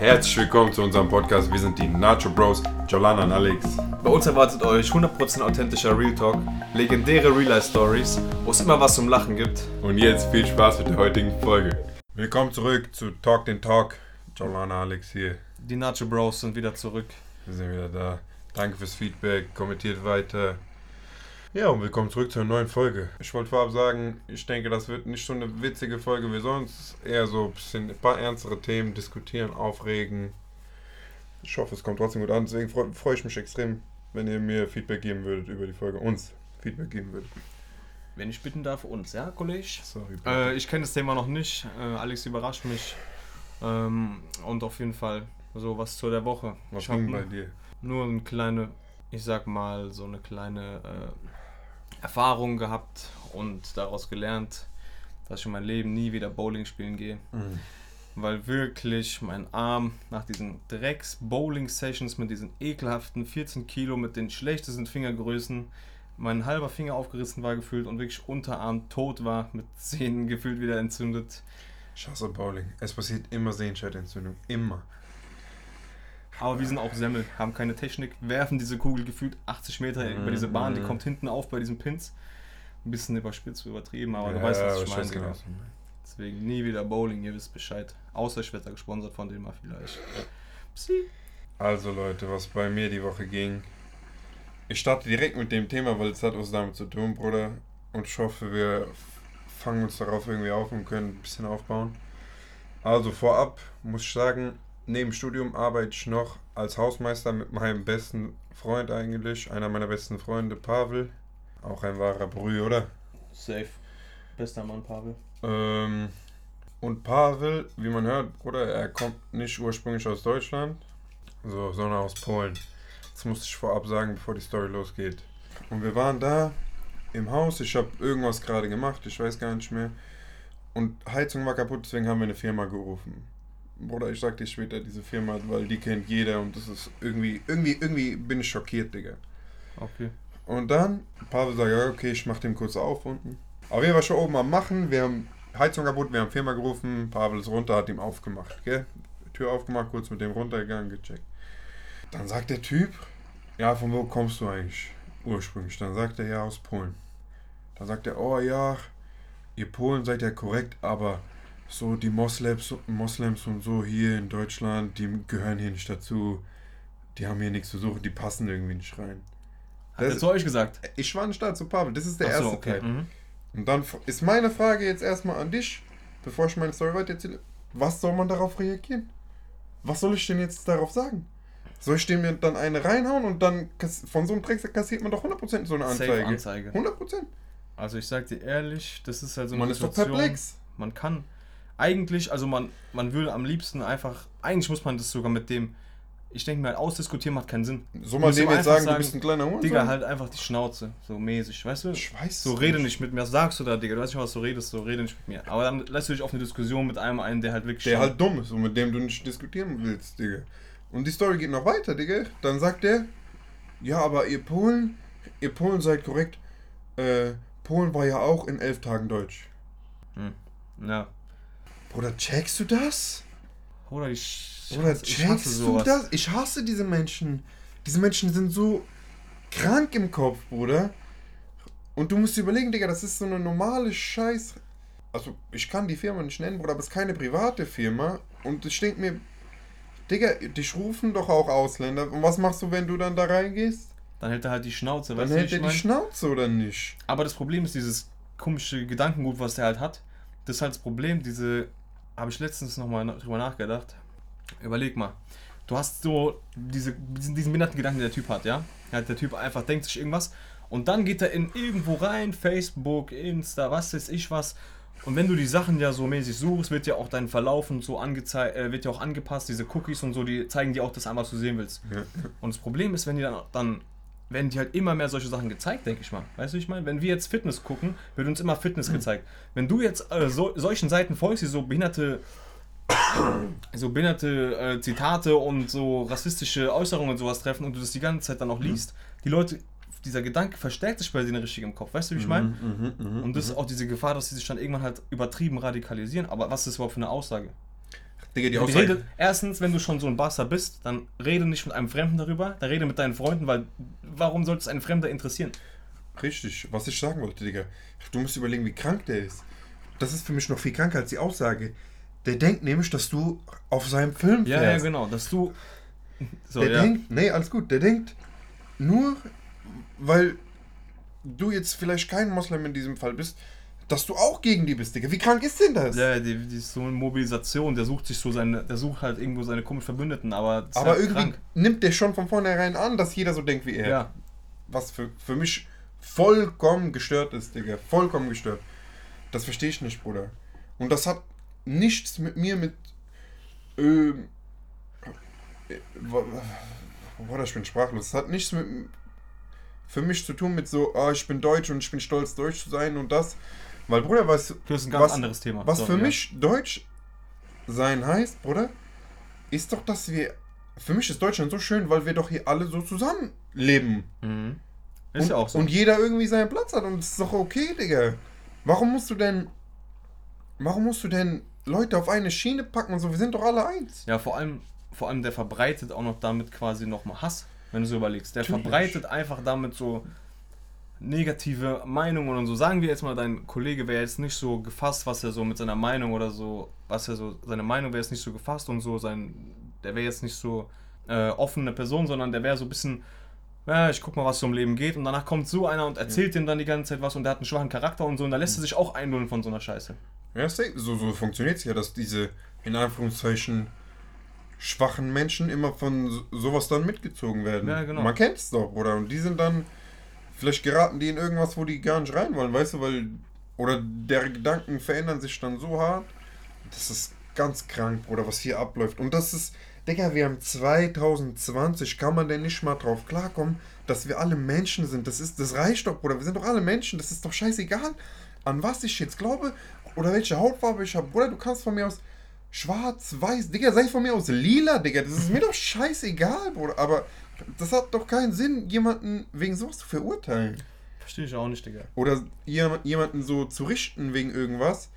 Herzlich willkommen zu unserem Podcast. Wir sind die Nacho Bros, Jolana und Alex. Bei uns erwartet euch 100% authentischer Real Talk, legendäre Real Life Stories, wo es immer was zum Lachen gibt. Und jetzt viel Spaß mit der heutigen Folge. Willkommen zurück zu Talk den Talk. Jolana, Alex hier. Die Nacho Bros sind wieder zurück. Wir sind wieder da. Danke fürs Feedback. Kommentiert weiter. Ja, und willkommen zurück zu einer neuen Folge. Ich wollte vorab sagen, ich denke, das wird nicht so eine witzige Folge wie sonst. Eher so ein bisschen ein paar ernstere Themen diskutieren, aufregen. Ich hoffe, es kommt trotzdem gut an. Deswegen freue freu ich mich extrem, wenn ihr mir Feedback geben würdet über die Folge. Uns Feedback geben würdet. Wenn ich bitten darf, uns, ja, Kollege? Sorry. Äh, ich kenne das Thema noch nicht. Äh, Alex überrascht mich. Ähm, und auf jeden Fall so was zu der Woche. Was ich ging bei nur, dir? nur eine kleine, ich sag mal, so eine kleine äh, Erfahrung gehabt und daraus gelernt, dass ich in meinem Leben nie wieder Bowling spielen gehe. Weil wirklich mein Arm nach diesen Drecks-Bowling-Sessions mit diesen ekelhaften 14 Kilo mit den schlechtesten Fingergrößen mein halber Finger aufgerissen war gefühlt und wirklich Unterarm tot war, mit Zähnen gefühlt wieder entzündet. Ich hasse Bowling. Es passiert immer Sehenscheidentzündung. Immer. Aber wir sind auch Semmel, haben keine Technik, werfen diese Kugel gefühlt 80 Meter über diese Bahn, die Mhm. kommt hinten auf bei diesen Pins. Ein bisschen überspitzt, übertrieben, aber du Ja, weißt, was ich meine. genau, du meinst. Deswegen nie wieder Bowling, ihr wisst Bescheid. Außer ich werde da gesponsert von dem mal vielleicht. Psi. Also Leute, was bei mir die Woche ging. Ich starte direkt mit dem Thema, weil es hat was damit zu tun, Bruder. Und ich hoffe, wir fangen uns darauf irgendwie auf und können ein bisschen aufbauen. Also vorab muss ich sagen, neben Studium arbeite ich noch als Hausmeister mit meinem besten Freund eigentlich. Einer meiner besten Freunde, Pavel. Auch ein wahrer Brü, oder? Safe. Bester Mann, Pavel. Ähm, und Pavel, wie man hört, Bruder, er kommt nicht ursprünglich aus Deutschland, so, sondern aus Polen. Das musste ich vorab sagen, bevor die Story losgeht. Und wir waren da im Haus, ich habe irgendwas gerade gemacht, ich weiß gar nicht mehr. Und Heizung war kaputt, deswegen haben wir eine Firma gerufen. Bruder, ich sag dir später diese Firma, weil die kennt jeder und das ist irgendwie, irgendwie, irgendwie bin ich schockiert, Digga. Okay. Und dann, Pavel sagt, ja, okay, ich mach den kurz auf unten. Aber wir waren schon oben am Machen, wir haben Heizung kaputt, wir haben Firma gerufen, Pavel ist runter, hat ihm aufgemacht, gell? Tür aufgemacht, kurz mit dem runtergegangen, gecheckt. Dann sagt der Typ, ja, von wo kommst du eigentlich ursprünglich? Dann sagt er, ja, aus Polen. Dann sagt er, oh ja, ihr Polen seid ja korrekt, aber so die Moslems, Moslems und so hier in Deutschland, die gehören hier nicht dazu. Die haben hier nichts zu suchen, die passen irgendwie nicht rein. Hat er Das- zu euch gesagt? Ich war nicht da zu Pavel, das ist der Ach so, erste okay. Teil. Mhm. Und dann ist meine Frage jetzt erstmal an dich, bevor ich meine Story weiter erzähle. Was soll man darauf reagieren? Was soll ich denn jetzt darauf sagen? Soll ich dem dann eine reinhauen und dann von so einem Drecksack kassiert man doch 100% so eine Safe Anzeige? Anzeige. 100%. Also ich sag dir ehrlich, das ist halt so eine Man ist doch Situation. perplex. Man kann eigentlich, also man, man würde am liebsten einfach, eigentlich muss man das sogar mit dem, ich denke mir halt, ausdiskutieren macht keinen Sinn. Man Muss dem jetzt sagen, sagen, du bist ein kleiner Hurensohn? Digga, halt einfach die Schnauze, so mäßig, weißt du? Ich weiß So rede nicht mit mir, was sagst du da, Digga? Du weißt nicht, was du redest, so rede nicht mit mir. Aber dann lässt du dich auf eine Diskussion mit einem ein, der halt wirklich. Der halt dumm ist und mit dem du nicht diskutieren willst, Digga. Und die Story geht noch weiter, Digga. Dann sagt er, ja, aber ihr Polen, ihr Polen seid korrekt. Äh, Polen war ja auch in elf Tagen Deutsch. Ja. Bruder, checkst du das? Oder ich. ich Bruder, hasse- ich hasse checkst du das? Ich hasse diese Menschen. Diese Menschen sind so krank im Kopf, Bruder. Und du musst dir überlegen, Digga, das ist so eine normale Scheiß. Also, ich kann die Firma nicht nennen, Bruder, aber es ist keine private Firma. Und ich denke mir, Digga, dich rufen doch auch Ausländer. Und was machst du, wenn du dann da reingehst? Dann hält er halt die Schnauze, Dann weißt du, wie hält er die mein? Schnauze oder nicht? Aber das Problem ist dieses komische Gedankengut, was der halt hat. Das ist halt das Problem, diese. Habe ich letztens nochmal drüber nachgedacht. Überleg mal. Du hast so diese, diesen, diesen behinderten Gedanken, den der Typ hat, ja? ja? Der Typ einfach denkt sich irgendwas und dann geht er in irgendwo rein, Facebook, Insta, was weiß ich was. Und wenn du die Sachen ja so mäßig suchst, wird ja auch dein Verlauf und so angezeigt, äh, wird ja auch angepasst, diese Cookies und so, die zeigen dir auch das einmal, was du sehen willst. Und das Problem ist, wenn die dann, dann werden die halt immer mehr solche Sachen gezeigt, denke ich mal. Weißt du, wie ich meine? Wenn wir jetzt Fitness gucken, wird uns immer Fitness gezeigt. Wenn du jetzt äh, so, solchen Seiten folgst, die so behinderte, so behinderte äh, Zitate und so rassistische Äußerungen und sowas treffen und du das die ganze Zeit dann auch liest, die Leute, dieser Gedanke verstärkt sich bei denen richtig im Kopf. Weißt du, wie ich meine? Mhm, mhm, Und das ist auch diese Gefahr, dass sie sich dann irgendwann halt übertrieben radikalisieren. Aber was ist das überhaupt für eine Aussage? Digga, die Aussage. rede, erstens, wenn du schon so ein Barca bist, dann rede nicht mit einem Fremden darüber, dann rede mit deinen Freunden, weil warum sollte es einen Fremder interessieren? Richtig, was ich sagen wollte, Digga. Du musst überlegen, wie krank der ist. Das ist für mich noch viel kranker als die Aussage. Der denkt nämlich, dass du auf seinem Film Ja, ja, genau, dass du. So, der ja. denkt, nee, alles gut, der denkt nur, weil du jetzt vielleicht kein Moslem in diesem Fall bist, dass du auch gegen die bist, Digga. Wie krank ist denn das? Ja, die, die ist so eine Mobilisation, der sucht sich so seine, der sucht halt irgendwo seine komischen Verbündeten, aber Aber halt irgendwie krank. nimmt der schon von vornherein an, dass jeder so denkt wie er. Ja. Was für, für mich vollkommen gestört ist, Digga. Vollkommen gestört. Das verstehe ich nicht, Bruder. Und das hat nichts mit mir mit. Ähm. äh, Bruder, ich bin sprachlos. Das hat nichts mit. Für mich zu tun mit so, ah, ich bin deutsch und ich bin stolz, deutsch zu sein und das. Weil, Bruder, was, Das ist ein ganz was, anderes Thema. was So, für ja. mich deutsch sein heißt, Bruder, ist doch, dass wir. Für mich ist Deutschland so schön, weil wir doch hier alle so zusammen leben. Mhm. Ist und, ja auch so. Und jeder irgendwie seinen Platz hat und das ist doch okay, Digga. Warum musst du denn. Warum musst du denn Leute auf eine Schiene packen und so? Wir sind doch alle eins. Ja, vor allem, vor allem der verbreitet auch noch damit quasi nochmal Hass, wenn du so überlegst. Der Natürlich. verbreitet einfach damit so negative Meinungen und so. Sagen wir jetzt mal, dein Kollege wäre jetzt nicht so gefasst, was er so mit seiner Meinung oder so, was er so, seine Meinung wäre jetzt nicht so gefasst und so, sein, der wäre jetzt nicht so äh, offene Person, sondern der wäre so ein bisschen, ja, ich guck mal, was so im Leben geht und danach kommt so einer und erzählt ihm dann die ganze Zeit was und der hat einen schwachen Charakter und so und da lässt er sich auch einlullen von so einer Scheiße. Ja, so, so funktioniert es ja, dass diese, in Anführungszeichen, schwachen Menschen immer von so- sowas dann mitgezogen werden. Ja, genau. Man kennt es doch, Bruder. Und die sind dann, vielleicht geraten die in irgendwas, wo die gar nicht rein wollen, weißt du, weil, oder deren Gedanken verändern sich dann so hart. Das ist ganz krank, Bruder, was hier abläuft. Und das ist, Digga, wir haben 2020, kann man denn nicht mal drauf klarkommen, dass wir alle Menschen sind? Das ist, das reicht doch, Bruder. Wir sind doch alle Menschen. Das ist doch scheißegal, an was ich jetzt glaube oder welche Hautfarbe ich habe. Bruder, du kannst von mir aus schwarz, weiß, Digga, sei von mir aus lila, Digga. Das ist mir doch scheißegal, Bruder. Aber das hat doch keinen Sinn, jemanden wegen sowas zu verurteilen. Verstehe ich auch nicht, Digga. Oder jem- jemanden so zu richten wegen irgendwas.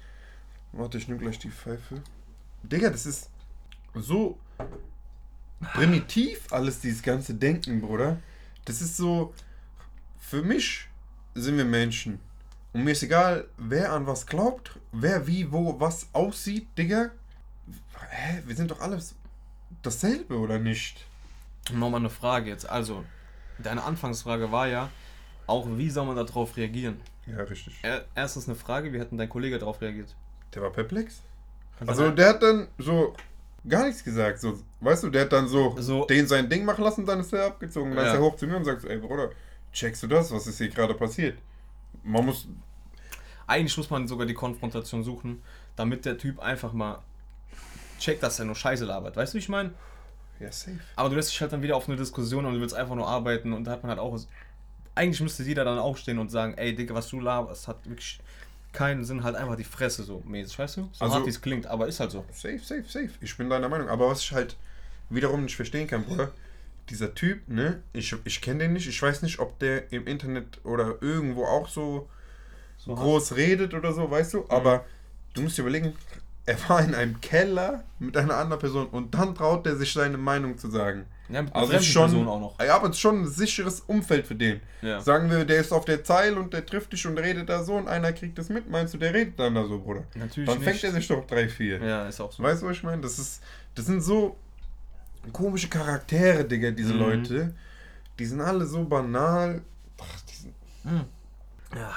Warte, ich nehme gleich die Pfeife. Digga, das ist so primitiv, alles dieses ganze Denken, Bruder. Das ist so. Für mich sind wir Menschen. Und mir ist egal, wer an was glaubt, wer wie, wo, was aussieht, Digga. Hä? Wir sind doch alles dasselbe, oder nicht? Nochmal eine Frage jetzt. Also, deine Anfangsfrage war ja, auch wie soll man darauf reagieren? Ja, richtig. Er, erstens eine Frage, wie hat denn dein Kollege darauf reagiert? Der war perplex. Also der hat dann so gar nichts gesagt. So, weißt du, der hat dann so, So- den sein Ding machen lassen, dann ist er abgezogen. Dann Ja. ist er hoch zu mir und sagt, so, ey Bruder, checkst du das? Was ist hier gerade passiert? Man muss. Eigentlich muss man sogar die Konfrontation suchen, damit der Typ einfach mal checkt, dass er nur Scheiße labert. Weißt du, wie ich meine? Ja, safe. Aber du lässt dich halt dann wieder auf eine Diskussion und du willst einfach nur arbeiten und da hat man halt auch. Eigentlich müsste jeder dann aufstehen und sagen, ey Digga, was du laberst, hat wirklich keinen Sinn, halt einfach die Fresse so mäßig, weißt du? So Also- hart wie es klingt, aber ist halt so. Safe, safe, safe. Ich bin deiner Meinung. Aber was ich halt wiederum nicht verstehen kann, Bruder, dieser Typ, ne, ich, ich kenne den nicht. Ich weiß nicht, ob der im Internet oder irgendwo auch so, So groß redet oder so, weißt du? Aber du musst dir überlegen, er war in einem Keller mit einer anderen Person und dann traut er sich seine Meinung zu sagen. Ja, mit Also fremden schon, Person auch noch. ja, aber es ist schon ein sicheres Umfeld für den. Ja. Sagen wir, der ist auf der Zeil und der trifft dich und redet da so und einer kriegt das mit, meinst du, der redet dann da so, Bruder? Natürlich Dann fängt nicht. er sich doch drei, vier. Ja, ist auch so. Weißt du, was ich meine? Das ist, das sind so komische Charaktere, Digga, diese Mhm. Leute. Die sind alle so banal. Ach, die sind, Ja.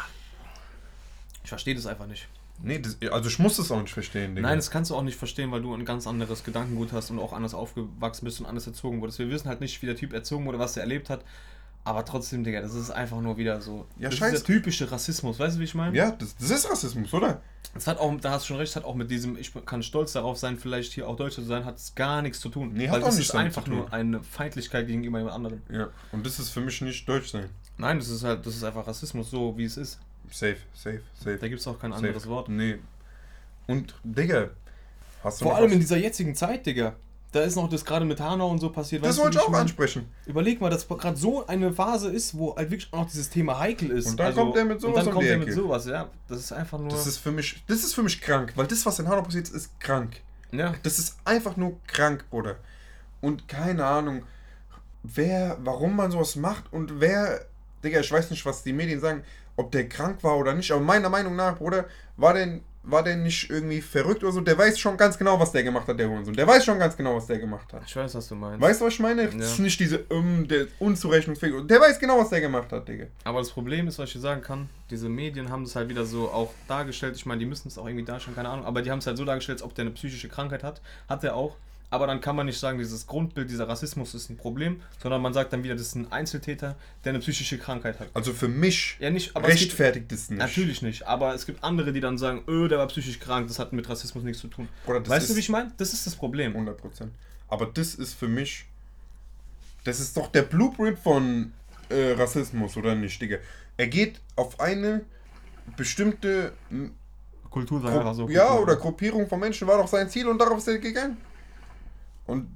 Ich verstehe das einfach nicht. Nee, das, also ich muss das auch nicht verstehen, Digga. Nein, das kannst du auch nicht verstehen, weil du ein ganz anderes Gedankengut hast und auch anders aufgewachsen bist und anders erzogen wurdest. Wir wissen halt nicht, wie der Typ erzogen wurde, was er erlebt hat. Aber trotzdem, Digga, das ist einfach nur wieder so. Ja, das scheiß- ist der typische Rassismus, weißt du, wie ich meine? ja, das, das ist Rassismus, oder? Das hat auch, da hast du schon recht, hat auch mit diesem, ich kann stolz darauf sein, vielleicht hier auch Deutscher zu sein, hat es gar nichts zu tun. Nee, hat weil auch das nichts ist einfach nur eine Feindlichkeit gegenüber jemand anderem. Ja. Und das ist für mich nicht deutsch sein. Nein, das ist halt, das ist einfach Rassismus, so wie es ist. Safe, safe, safe. Da gibt es auch kein safe. anderes Wort. Nee. Und, Digga, hast du Vor allem was? in dieser jetzigen Zeit, Digga. Da ist noch das gerade mit Hanau und so passiert. Das wollte ich auch meine? ansprechen. Überleg mal, dass gerade so eine Phase ist, wo halt wirklich auch noch dieses Thema heikel ist. Also, Und dann kommt der mit sowas Und dann kommt der mit sowas, ja. Das ist einfach nur. Das ist für mich, das ist für mich krank, weil das, was in Hanau passiert, ist krank. Ja. Das ist einfach nur krank, Bruder. Und keine Ahnung, wer, warum man sowas macht und wer, Digga, ich weiß nicht, was die Medien sagen, ob der krank war oder nicht, aber meiner Meinung nach, Bruder, war der, war der nicht irgendwie verrückt oder so, der weiß schon ganz genau, was der gemacht hat, der Hurensohn. Der weiß schon ganz genau, was der gemacht hat. Ich weiß, was du meinst. Weißt du, was ich meine? Das ist nicht diese, um, der unzurechnungsfähig. Der weiß genau, was der gemacht hat, Digga. Aber das Problem ist, was ich dir sagen kann, diese Medien haben das halt wieder so auch dargestellt. Ich meine, die müssen es auch irgendwie darstellen, keine Ahnung. Aber die haben es halt so dargestellt, als ob der eine psychische Krankheit hat. Hat er auch. Aber dann kann man nicht sagen, dieses Grundbild, dieser Rassismus ist ein Problem, sondern man sagt dann wieder, das ist ein Einzeltäter, der eine psychische Krankheit hat. Also für mich Ja, nicht, aber es gibt, rechtfertigt es nicht. natürlich nicht. Aber es gibt andere, die dann sagen, öh, der war psychisch krank, das hat mit Rassismus nichts zu tun. Weißt du, wie ich meine? Das ist das Problem. 100 Prozent. Aber das ist für mich, das ist doch der Blueprint von äh, Rassismus, oder nicht, Digga? Er geht auf eine bestimmte Kultur Gru sagen einfach so. ja, Kultur. oder Gruppierung von Menschen war doch sein Ziel und darauf ist er gegangen. Und,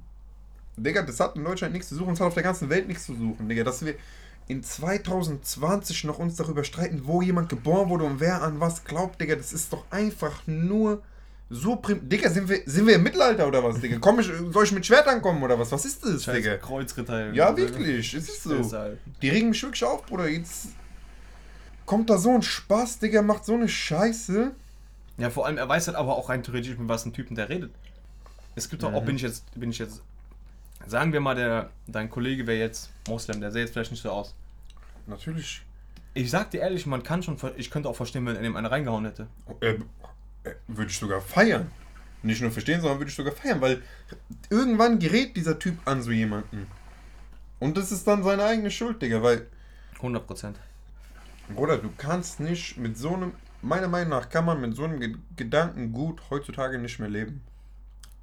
Digga, das hat in Deutschland nichts zu suchen, es hat auf der ganzen Welt nichts zu suchen, Digga. Dass wir in 2020 noch uns darüber streiten, wo jemand geboren wurde und wer an was glaubt, Digga, das ist doch einfach nur so prim. Digga, sind wir, sind wir im Mittelalter oder was, Digga? Komm ich, soll ich mit Schwertern kommen oder was? Was ist das, Scheiß Digga? Kreuzritter. Ja, wirklich, es ist so. Halt. Die regen mich wirklich auf, Bruder. Jetzt kommt da so ein Spaß, Digga, macht so eine Scheiße. Ja, vor allem, er weiß halt aber auch rein theoretisch, mit was ein Typen der redet. Es gibt doch auch, Mhm. bin ich jetzt, bin ich jetzt, sagen wir mal, der, dein Kollege wäre jetzt Moslem, der sähe jetzt vielleicht nicht so aus. Natürlich. Ich sag dir ehrlich, man kann schon, ich könnte auch verstehen, wenn er ihm eine reingehauen hätte. Äh, äh, würde ich sogar feiern. Nicht nur verstehen, sondern würde ich sogar feiern, weil irgendwann gerät dieser Typ an so jemanden. Und das ist dann seine eigene Schuld, Digga, weil, 100 Prozent. Bruder, du kannst nicht mit so einem, meiner Meinung nach kann man mit so einem Ge Gedanken gut heutzutage nicht mehr leben.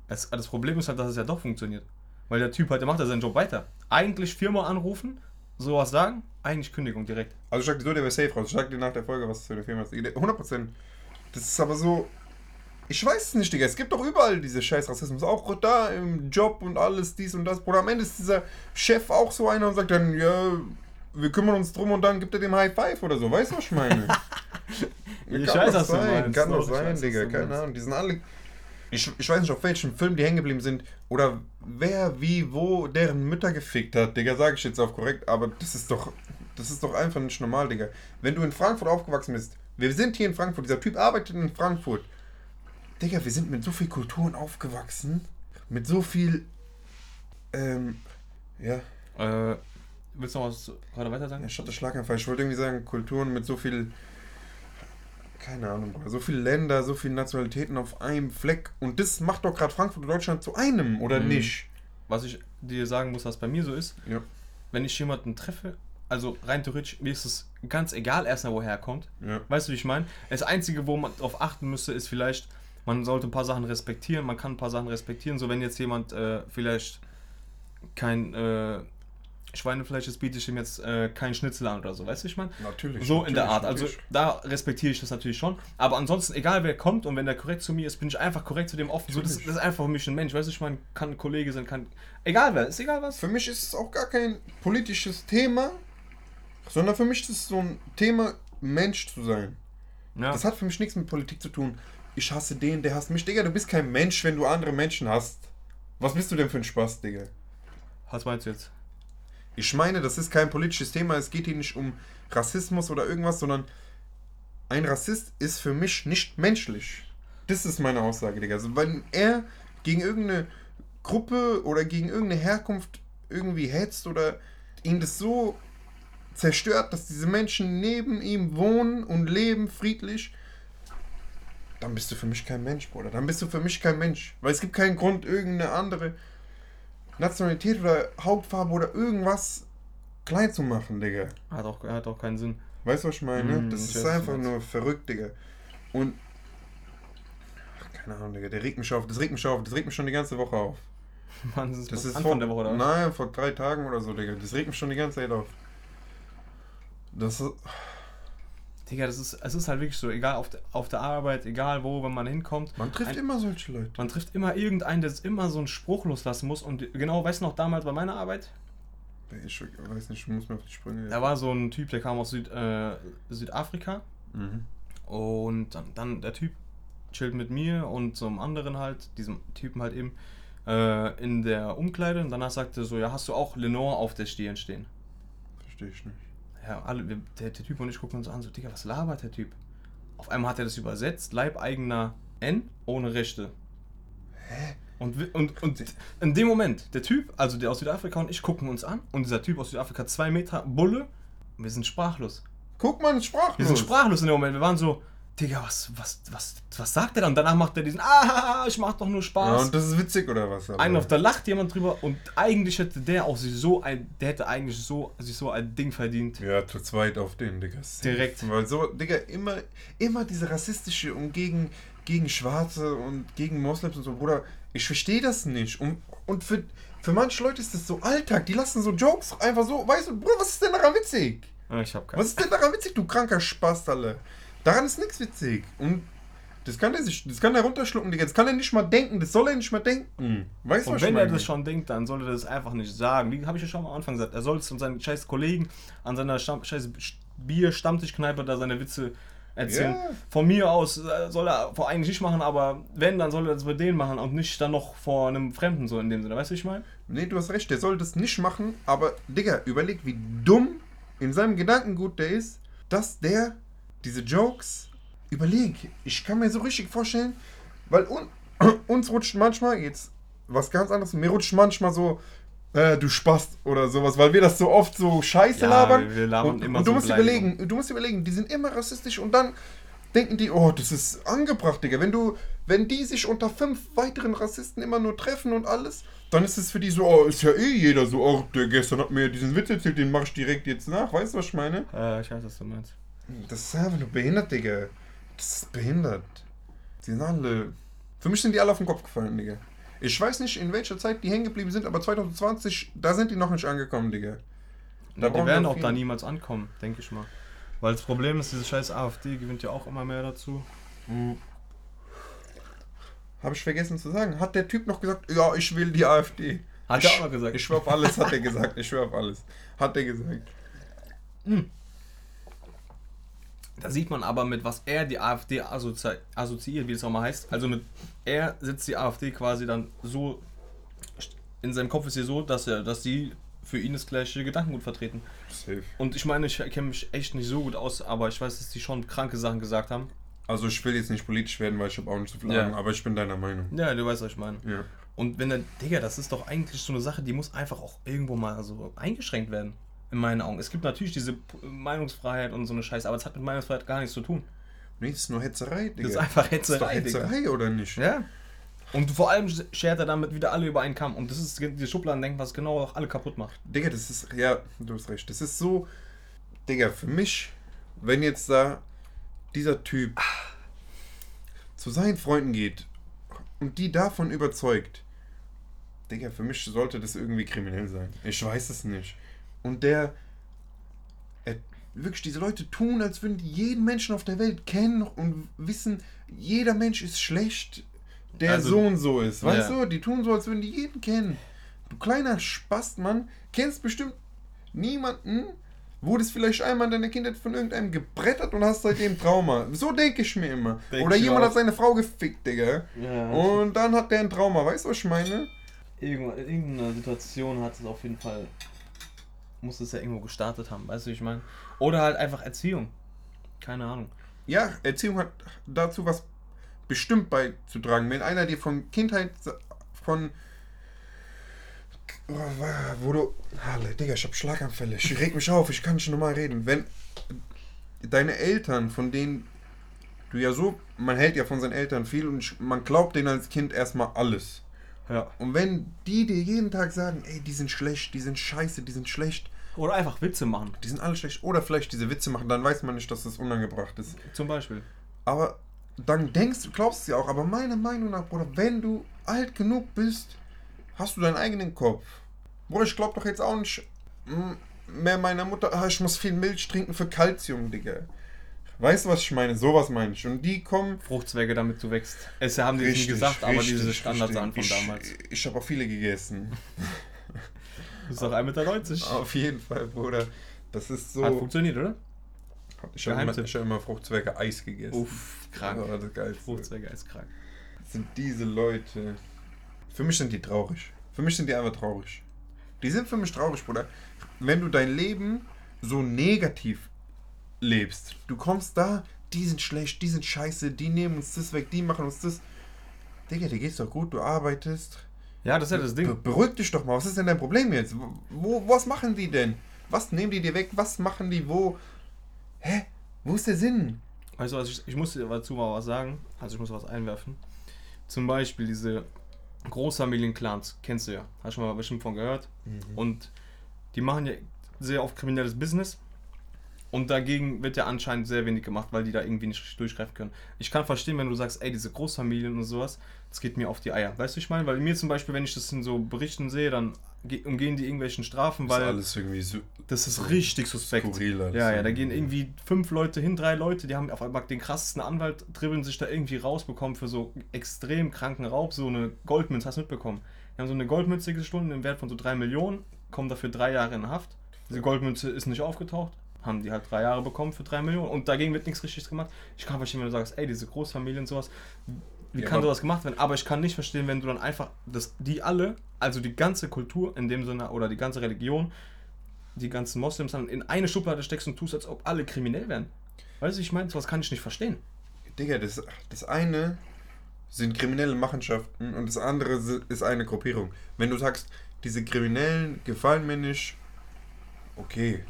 Das, das Problem ist halt, dass es ja doch funktioniert. Weil der Typ halt, der macht ja seinen Job weiter. Eigentlich Firma anrufen, sowas sagen, eigentlich Kündigung direkt. Also ich sag dir so, der wäre safe raus. Ich sag dir nach der Folge, was für eine Firma ist. 100%. Das ist aber so. Ich weiß es nicht, Digga. Es gibt doch überall diese scheiß Rassismus. Auch da im Job und alles, dies und das. Bruder, am Ende ist dieser Chef auch so einer und sagt dann, ja, wir kümmern uns drum und dann gibt er dem High Five oder so. Weißt du, was ich meine? Ich kann weiß, das was sein, meinst. kann Doch, sein, Digga. Keine. Ahnung. Die sind alle. Ich, ich weiß nicht, auf welchem Film die hängen geblieben sind oder wer, wie, wo deren Mütter gefickt hat, Digga, sage ich jetzt auf korrekt, aber das ist doch, das ist doch einfach nicht normal, Digga. Wenn du in Frankfurt aufgewachsen bist, wir sind hier in Frankfurt, dieser Typ arbeitet in Frankfurt. Digga, wir sind mit so viel Kulturen aufgewachsen, mit so viel, ähm, ja, Äh, willst du noch was gerade weiter sagen? ja, ich hatte Schlaganfall. Ich wollte irgendwie sagen, Kulturen mit so viel, keine Ahnung, Bruder, so viele Länder, so viele Nationalitäten auf einem Fleck. Und das macht doch gerade Frankfurt und Deutschland zu einem, oder Mhm. nicht? Was ich dir sagen muss, was bei mir so ist, Ja. wenn ich jemanden treffe, also rein theoretisch, mir ist es ganz egal erstmal, woher er kommt. Ja. Weißt du, wie ich meine? Das Einzige, wo man darauf achten müsste, ist vielleicht, man sollte ein paar Sachen respektieren, man kann ein paar Sachen respektieren. So, wenn jetzt jemand äh, vielleicht kein äh, Schweinefleisch ist, biete ich ihm jetzt äh, kein Schnitzel an oder so, weißt du, ich meine? Natürlich. So in der natürlich, Art. Also natürlich. da respektiere ich das natürlich schon. Aber ansonsten, egal wer kommt und wenn der korrekt zu mir ist, bin ich einfach korrekt zu dem offen. So, das, das Natürlich. ist einfach für mich ein Mensch. Weißt du, ich meine, kann ein Kollege sein, kann. Egal wer, ist egal was. Für mich ist es auch gar kein politisches Thema, sondern für mich ist es so ein Thema, Mensch zu sein. Ja. Das hat für mich nichts mit Politik zu tun. Ich hasse den, der hasst mich. Digga, du bist kein Mensch, wenn du andere Menschen hast. Was bist du denn für ein Spaß, Digga? Was meinst du jetzt? Ich meine, das ist kein politisches Thema. Es geht hier nicht um Rassismus oder irgendwas, sondern ein Rassist ist für mich nicht menschlich. Das ist meine Aussage, Digga. Also, wenn er gegen irgendeine Gruppe oder gegen irgendeine Herkunft irgendwie hetzt oder ihn das so zerstört, dass diese Menschen neben ihm wohnen und leben friedlich, dann bist du für mich kein Mensch, Bruder. Dann bist du für mich kein Mensch. Weil es gibt keinen Grund, irgendeine andere Nationalität oder Hautfarbe oder irgendwas klein zu machen, Digga. Hat auch, hat auch keinen Sinn. Weißt du, was ich meine? Mm, das ich ist einfach nur verrückt, Digga. Und. Ach, keine Ahnung, Digga. Der regt mich auf, das regt mich auf, das regt mich schon die ganze Woche auf. Mann, das ist, Das ist Anfang vor, der Woche, oder? Nein, vor drei Tagen oder so, Digga. Das regt mich schon die ganze Zeit auf. Das ist. Digga, das ist, es ist halt wirklich so, egal auf der, auf der Arbeit, egal wo, wenn man hinkommt. Man trifft Ein- immer solche Leute. Man trifft immer irgendeinen, der immer so einen Spruch loslassen muss. Und genau, weißt du noch, damals bei meiner Arbeit, Ich weiß nicht, ich muss mir auf die Sprünge. da war so ein Typ, der kam aus Süd, äh, Südafrika. Mhm. Und dann, dann der Typ, chillt mit mir und so einem anderen halt, diesem Typen halt eben, äh, in der Umkleide. Und danach sagte er so, ja, hast du auch Lenore auf der Stirn stehen? Verstehe ich nicht. Ja, alle, der, der Typ und ich gucken uns an, so, Digga, was labert der Typ? Auf einmal hat er das übersetzt, Leibeigener N ohne Rechte. Hä? Und, und, und in dem Moment, der Typ, also der aus Südafrika und ich gucken uns an und dieser Typ aus Südafrika, zwei Meter, Bulle, und wir sind sprachlos. Guck mal, sprachlos. Wir sind sprachlos in dem Moment. Wir waren so, Digga, was, was, was, was sagt er dann? Danach macht er diesen, ah, ich mach doch nur Ja, Spaß. und das ist witzig oder was? aber? Einen auf, da lacht jemand drüber und eigentlich hätte der auch sich so ein, der hätte eigentlich so, sich so ein Ding verdient. Ja, zu zweit auf den, Digga. Direkt. Weil so, Digga, immer, immer diese rassistische und gegen, gegen Schwarze und gegen Moslems und so, Bruder, ich verstehe das nicht. Und, und für, für manche Leute ist das so Alltag, die lassen so Jokes einfach so, weißt du, Bruder, was ist denn daran witzig? Ja, Ich hab keinen. Was ist denn daran witzig, du kranker Spast, alle? Daran ist nichts witzig. Und das kann er sich, das kann er runterschlucken, Digga. Das kann er nicht mal denken, das soll er nicht mal denken. Weißt du, was wenn ich er meine? das schon denkt, dann soll er das einfach nicht sagen. Wie habe ich ja schon am Anfang gesagt. Er soll es und seinen scheiß Kollegen an seiner Stamm, scheiß Bier-Stammtischkneipe da seine Witze erzählen. Ja. Von mir aus äh, soll er vor eigentlich nicht machen, aber wenn, dann soll er das bei denen machen und nicht dann noch vor einem Fremden so in dem Sinne. Weißt du, wie ich meine? Nee, du hast recht, der soll das nicht machen, aber Digga, überleg, wie dumm in seinem Gedankengut der ist, dass der diese Jokes, überleg, ich kann mir so richtig vorstellen, weil un, uns rutscht manchmal jetzt was ganz anderes, mir rutscht manchmal so, äh, du Spast oder sowas, weil wir das so oft so scheiße Ja, labern. wir- labern und, immer und du so musst überlegen, du musst überlegen, die sind immer rassistisch und dann denken die, oh, das ist angebracht, Digga. Wenn du, wenn die sich unter fünf weiteren Rassisten immer nur treffen und alles, dann ist es für die so, oh, ist ja eh jeder so, oh, der gestern hat mir diesen Witz erzählt, den mach ich direkt jetzt nach. Weißt du, was ich meine? Äh, ich weiß, was du meinst. Das ist einfach nur behindert, Digga. Das ist behindert. Die sind alle. Für mich sind die alle auf den Kopf gefallen, Digga. Ich weiß nicht, in welcher Zeit die hängen geblieben sind, aber 2020, da sind die noch nicht angekommen, Digga. Da die werden auch viel. da niemals ankommen, denke ich mal. Weil das Problem ist, diese scheiß AfD gewinnt ja auch immer mehr dazu. Habe ich vergessen zu sagen. Hat der Typ noch gesagt, ja, ich will die AfD. Hat ich, er auch noch gesagt. Ich schwör auf alles, hat er gesagt. Ich schwör auf alles. Hat er gesagt. Da sieht man aber, mit was er die AfD assozi assoziiert, wie das auch mal heißt. Also mit er setzt die AfD quasi dann so. In seinem Kopf ist sie so, dass er, dass sie für ihn das gleiche Gedankengut vertreten. Safe. Und ich meine, ich kenne mich echt nicht so gut aus, aber ich weiß, dass die schon kranke Sachen gesagt haben. Also ich will jetzt nicht politisch werden, weil ich habe auch nicht so viel Ja. Ahnung, aber ich bin deiner Meinung. Ja, du weißt, was ich meine. Ja. Und wenn er, Digga, das ist doch eigentlich so eine Sache, die muss einfach auch irgendwo mal so eingeschränkt werden. In meinen Augen. Es gibt natürlich diese Meinungsfreiheit und so eine Scheiße, aber es hat mit Meinungsfreiheit gar nichts zu tun. Nee, das ist nur Hetzerei, Digga. Das ist einfach Das ist doch Hetzerei, Digga. Hetzerei, oder nicht? Ja. Und vor allem schert er damit wieder alle über einen Kamm. Und das ist die Schubladen-Denken, was genau auch alle kaputt macht. Digga, das ist, ja, du hast recht. Das ist so, Digga, für mich, wenn jetzt da dieser Typ zu seinen Freunden geht und die davon überzeugt, Digga, für mich sollte das irgendwie kriminell sein. Ich weiß es nicht. Und der, er, wirklich, diese Leute tun, als würden die jeden Menschen auf der Welt kennen und wissen, jeder Mensch ist schlecht, der Also- so und so ist. Weißt Ja. du, die tun so, als würden die jeden kennen. Du kleiner Spastmann, kennst bestimmt niemanden, wurdest vielleicht einmal in deiner Kindheit von irgendeinem gebrettert und hast seitdem Trauma. So denke ich mir immer. Denk Oder jemand auch. hat seine Frau gefickt, Digga. Ja. Und dann hat der ein Trauma, weißt du, was ich meine? in irgendeiner Situation hat es auf jeden Fall, muss es ja irgendwo gestartet haben, weißt du, wie ich meine? Oder halt einfach Erziehung. Keine Ahnung. Ja, Erziehung hat dazu was bestimmt beizutragen. Wenn einer dir von Kindheit, von. Oh, wo du. Halle, Digga, ich hab Schlaganfälle. Ich reg mich auf, ich kann nicht normal reden. Wenn deine Eltern, von denen du ja so. Man hält ja von seinen Eltern viel und man glaubt denen als Kind erstmal alles. Ja. Und wenn die dir jeden Tag sagen, ey, die sind schlecht, die sind scheiße, die sind schlecht, Oder einfach Witze machen. die sind alle schlecht, oder vielleicht diese Witze machen, dann weiß man nicht, dass das unangebracht ist. Zum Beispiel. Aber dann denkst du, glaubst du ja auch, aber meiner Meinung nach, Bruder, wenn du alt genug bist, hast du deinen eigenen Kopf. Bruder, ich glaub doch jetzt auch nicht mehr meiner Mutter, ah, ich muss viel Milch trinken für Kalzium, Digga. Weißt du, was ich meine? Sowas meine ich. Und die kommen. Fruchtzwerge, damit du wächst. Es haben die jetzt nicht gesagt, aber diese Standardsachen von ich, damals. Ich habe auch viele gegessen. Du bist doch 1,90 Meter. Auf jeden Fall, Bruder. Das ist so. Hat funktioniert, oder? Ich habe immer, ich hab immer Fruchtzwerge Eis gegessen. Uff, krank. Das war das Geilste. Fruchtzwerge ist krank. Das sind diese Leute. Für mich sind die traurig. Für mich sind die einfach traurig. Die sind für mich traurig, Bruder. Wenn du dein Leben so negativ lebst, du kommst da, die sind schlecht, die sind scheiße, die nehmen uns das weg, die machen uns das. Digga, dir geht's doch gut, du arbeitest. Ja, das ist ja das Be Ding. beruhig dich doch mal, was ist denn dein Problem jetzt? Wo, was machen die denn? Was nehmen die dir weg? Was machen die wo? Hä? Wo ist der Sinn? Weißt du was, ich, ich muss dir dazu mal was sagen. Also ich muss was einwerfen. Zum Beispiel diese Großfamilienclans, kennst du ja. Hast du schon mal bestimmt von gehört. Und die machen ja sehr oft kriminelles Business. Und dagegen wird ja anscheinend sehr wenig gemacht, weil die da irgendwie nicht richtig durchgreifen können. Ich kann verstehen, wenn du sagst, ey, diese Großfamilien und sowas, das geht mir auf die Eier. Weißt du, ich meine? Weil mir zum Beispiel, wenn ich das in so Berichten sehe, dann ge- umgehen die irgendwelchen Strafen, weil irgendwie so das ist richtig suspekt. skurril. alles. Ja, ja, da gehen irgendwie fünf Leute hin, drei Leute, die haben auf einmal den krassesten Anwalt, dribbeln sich da irgendwie rausbekommen für so extrem kranken Raub, so eine Goldmünze, hast du mitbekommen? Die haben so eine Goldmünze gestohlen im Wert von so drei Millionen, kommen dafür drei Jahre in Haft. Diese Goldmünze ist nicht aufgetaucht, haben die halt drei Jahre bekommen für drei Millionen und dagegen wird nichts Richtiges gemacht. Ich kann verstehen, wenn du sagst, ey, diese Großfamilien und sowas, wie Ja, kann sowas gemacht werden? Aber ich kann nicht verstehen, wenn du dann einfach, das, die alle, also die ganze Kultur in dem Sinne oder die ganze Religion, die ganzen Moslems dann in eine Schublade steckst und tust, als ob alle kriminell wären. Weißt du, ich meine, sowas kann ich nicht verstehen. Digga, das, das eine sind kriminelle Machenschaften und das andere ist eine Gruppierung. Wenn du sagst, diese Kriminellen gefallen mir nicht, okay,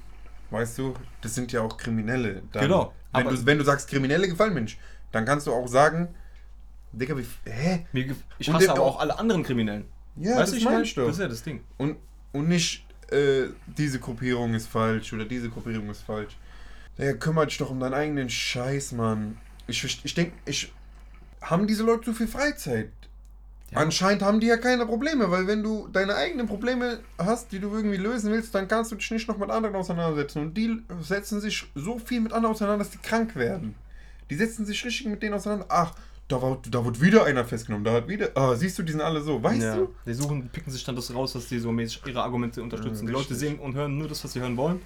weißt du, das sind ja auch Kriminelle. Dann, Genau, Wenn du, wenn du sagst, Kriminelle gefallen mir nicht, dann kannst du auch sagen, Digga, wie, hä? Ich Und hasse der- aber auch alle anderen Kriminellen. Ja, weißt das du, ich ich doch. Das ist ja das Ding. Und, und nicht, äh, diese Gruppierung ist falsch oder diese Gruppierung ist falsch. Digga, kümmere dich doch um deinen eigenen Scheiß, Mann. Ich, ich denke, ich. Haben diese Leute zu viel Freizeit? Ja. Anscheinend haben die ja keine Probleme, weil wenn du deine eigenen Probleme hast, die du irgendwie lösen willst, dann kannst du dich nicht noch mit anderen auseinandersetzen. Und die setzen sich so viel mit anderen auseinander, dass die krank werden. Die setzen sich richtig mit denen auseinander. Ach, da, war, da wird wieder einer festgenommen. Da hat wieder. Ah, siehst du, die sind alle so. Weißt ja. du? Die suchen, picken sich dann das raus, dass die so mäßig ihre Argumente unterstützen. Ja, die Leute sehen und hören nur das, was sie hören wollen.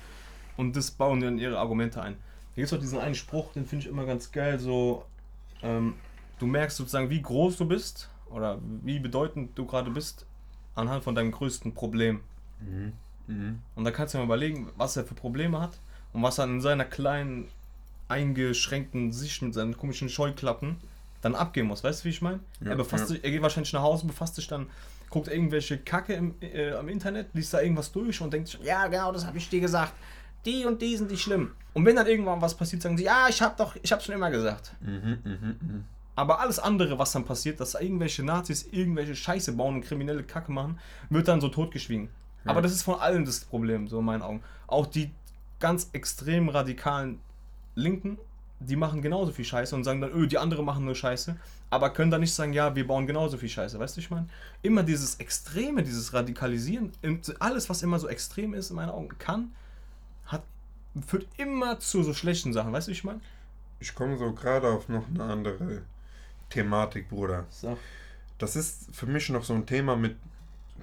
Und das bauen dann ihre Argumente ein. Da gibt es auch diesen einen Spruch, den finde ich immer ganz geil. So, ähm, du merkst sozusagen, wie groß du bist oder wie bedeutend du gerade bist anhand von deinem größten Problem. Mhm. Mhm. Und da kannst du dir mal überlegen, was er für Probleme hat und was er in seiner kleinen, eingeschränkten Sicht mit seinen komischen Scheuklappen dann abgehen muss. Weißt du, wie ich meine? Ja, er, befasst ja. sich, er geht wahrscheinlich nach Hause, befasst sich dann, guckt irgendwelche Kacke im, äh, am Internet, liest da irgendwas durch und denkt sich, ja, genau, das habe ich dir gesagt. Die und die sind die schlimm. Und wenn dann irgendwann was passiert, sagen sie, ja, ich habe doch, ich habe schon immer gesagt. Mhm, mhm, mhm. Aber alles andere, was dann passiert, dass irgendwelche Nazis irgendwelche Scheiße bauen und kriminelle Kacke machen, wird dann so totgeschwiegen. Aber das ist von allen das Problem, so in meinen Augen. Auch die ganz extrem radikalen Linken, die machen genauso viel Scheiße und sagen dann, öh, die anderen machen nur Scheiße, aber können dann nicht sagen, ja, wir bauen genauso viel Scheiße. Weißt du, ich meine? Immer dieses Extreme, dieses Radikalisieren, alles, was immer so extrem ist, in meinen Augen, kann, hat, führt immer zu so schlechten Sachen. Weißt du, ich meine? Ich komme so gerade auf noch eine andere Thematik, Bruder. So. Das ist für mich noch so ein Thema mit,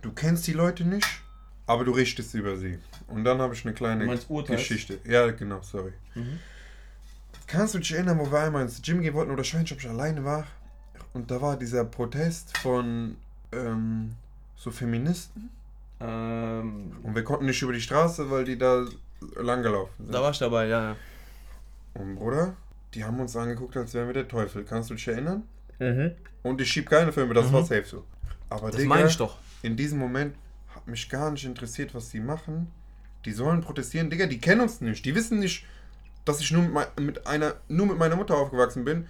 du kennst die Leute nicht, aber du richtest über sie. Und dann habe ich eine kleine? Geschichte. Ja, genau, sorry. Mhm. Kannst du dich erinnern, wo wir einmal ins Gym gehen wollten oder ich weiß nicht, ob ich alleine war? Und da war dieser Protest von ähm, so Feministen. Ähm, Und wir konnten nicht über die Straße, weil die da lang gelaufen sind. da war ich dabei, ja. Und Bruder, die haben uns angeguckt, als wären wir der Teufel. Kannst du dich erinnern? Mhm. Und ich schieb keine Filme, das Mhm. war safe so. Aber Das meine ich doch. in diesem Moment hat mich gar nicht interessiert, was die machen. Die sollen protestieren. Digga, die kennen uns nicht. Die wissen nicht, dass ich nur mit, mit einer, nur mit meiner Mutter aufgewachsen bin.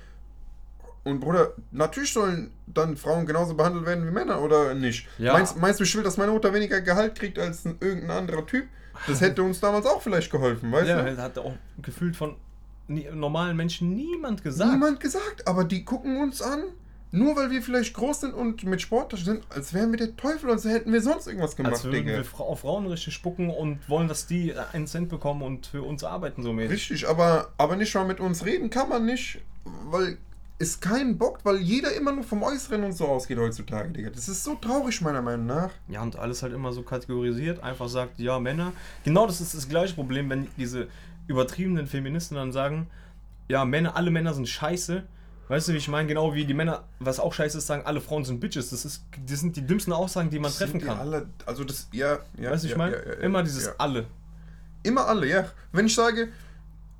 Und Bruder, natürlich sollen dann Frauen genauso behandelt werden wie Männer, oder nicht? Ja. Meinst, meinst du, ich will, dass meine Mutter weniger Gehalt kriegt als ein, irgendein anderer Typ? Das hätte uns damals auch vielleicht geholfen, weißt Ja, du? hat auch gefühlt von normalen Menschen niemand gesagt. Niemand gesagt, aber die gucken uns an, nur weil wir vielleicht groß sind und mit Sport sind, als wären wir der Teufel, als hätten wir sonst irgendwas gemacht, Als würden Digga. wir Fra auf Frauen richtig spucken und wollen, dass die einen Cent bekommen und für uns arbeiten so mäßig. Richtig, aber, aber nicht mal mit uns reden kann man nicht, weil es keinen bockt, weil jeder immer nur vom Äußeren und so ausgeht heutzutage, Digga. Das ist so traurig, meiner Meinung nach. Ja, und alles halt immer so kategorisiert, einfach sagt, ja, Männer. Genau das ist das gleiche Problem, wenn diese übertriebenen Feministen dann sagen, ja, Männer, alle Männer sind scheiße. Weißt du, wie ich meine? Genau wie die Männer, was auch scheiße ist, sagen, alle Frauen sind Bitches. Das, ist, das sind die dümmsten Aussagen, die man Sind treffen kann. Alle, also das, ja, ja. weißt du, ja, ich meine? ja, ja, Immer dieses alle. Immer alle, ja. Wenn ich sage,